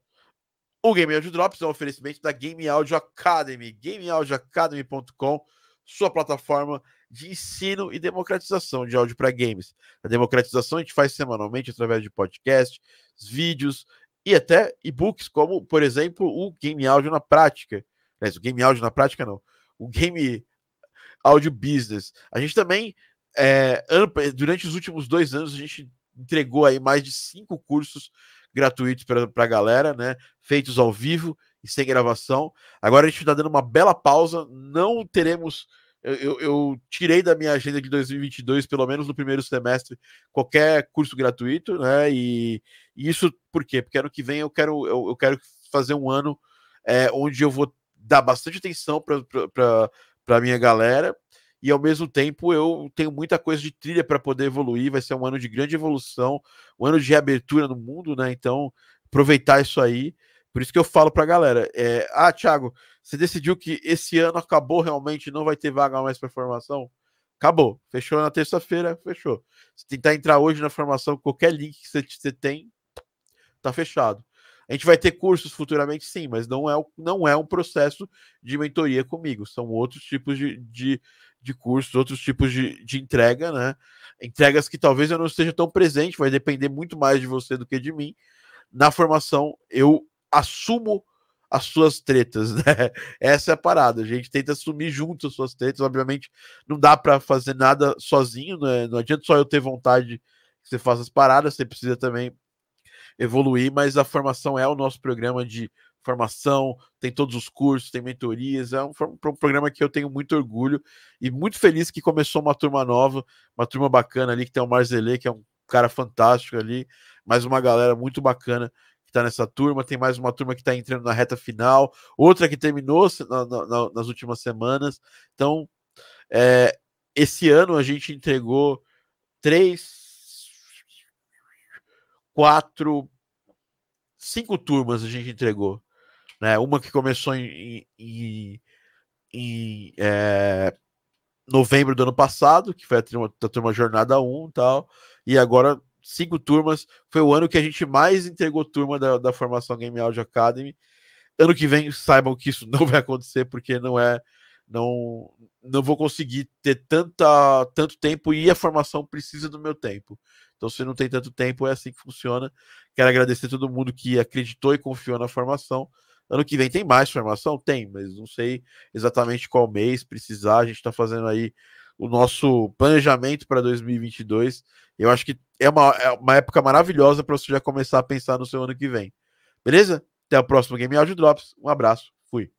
O Game Audio Drops é um oferecimento da Game Audio Academy, gameaudioacademy.com sua plataforma de ensino e democratização de áudio para games. A democratização a gente faz semanalmente através de podcasts, vídeos e até e-books, como, por exemplo, o Game Áudio na Prática. Aliás, o Game Áudio na Prática não. O Game Áudio Business. A gente também, é, durante os últimos dois anos, a gente entregou aí mais de cinco cursos gratuitos para a galera, né? Feitos ao vivo e sem gravação. Agora a gente está dando uma bela pausa. Não teremos. Eu, eu, tirei da minha agenda de 2022, pelo menos no primeiro semestre, qualquer curso gratuito, né? E, e isso por quê? Porque ano que vem eu quero, eu, eu quero fazer um ano é, onde eu vou dar bastante atenção para a minha galera e ao mesmo tempo eu tenho muita coisa de trilha para poder evoluir. Vai ser um ano de grande evolução, um ano de reabertura no mundo, né? Então, aproveitar isso aí. Por isso que eu falo para a galera: é, ah, Thiago, você decidiu que esse ano acabou realmente, não vai ter vaga mais para formação? Acabou. Fechou na terça-feira, fechou. Se tentar entrar hoje na formação, qualquer link que você, você tem, tá fechado. A gente vai ter cursos futuramente, sim, mas não é, não é um processo de mentoria comigo. São outros tipos de, de, de cursos, outros tipos de, de entrega, né? Entregas que talvez eu não esteja tão presente, vai depender muito mais de você do que de mim. Na formação, eu assumo as suas tretas, né? Essa é a parada. A gente tenta assumir junto as suas tretas. Obviamente, não dá para fazer nada sozinho, né? Não adianta só eu ter vontade que você faça as paradas, você precisa também evoluir, mas a formação é o nosso programa de formação, tem todos os cursos, tem mentorias, é um, um, programa que eu tenho muito orgulho e muito feliz que começou uma turma nova, uma turma bacana ali, que tem o Marzele, que é um cara fantástico ali, mais uma galera muito bacana que está nessa turma, tem mais uma turma que está entrando na reta final, outra que terminou na, na, nas últimas semanas. Então, é, esse ano a gente entregou três, quatro, cinco turmas a gente entregou. Né? Uma que começou em, em, em é, novembro do ano passado, que foi a turma, a turma Jornada 1 e tal, e agora cinco turmas. Foi o ano que a gente mais entregou turma da, da formação Game Audio Academy. Ano que vem, saibam que isso não vai acontecer, porque não é. Não, não vou conseguir ter tanta, tanto tempo e a formação precisa do meu tempo. Então, se não tem tanto tempo, é assim que funciona. Quero agradecer a todo mundo que acreditou e confiou na formação. Ano que vem tem mais formação? Tem, mas não sei exatamente qual mês precisar. A gente está fazendo aí o nosso planejamento para 2022. Eu acho que é uma, é uma época maravilhosa para você já começar a pensar no seu ano que vem. Beleza? Até o próximo Game Audio Drops. Um abraço. Fui.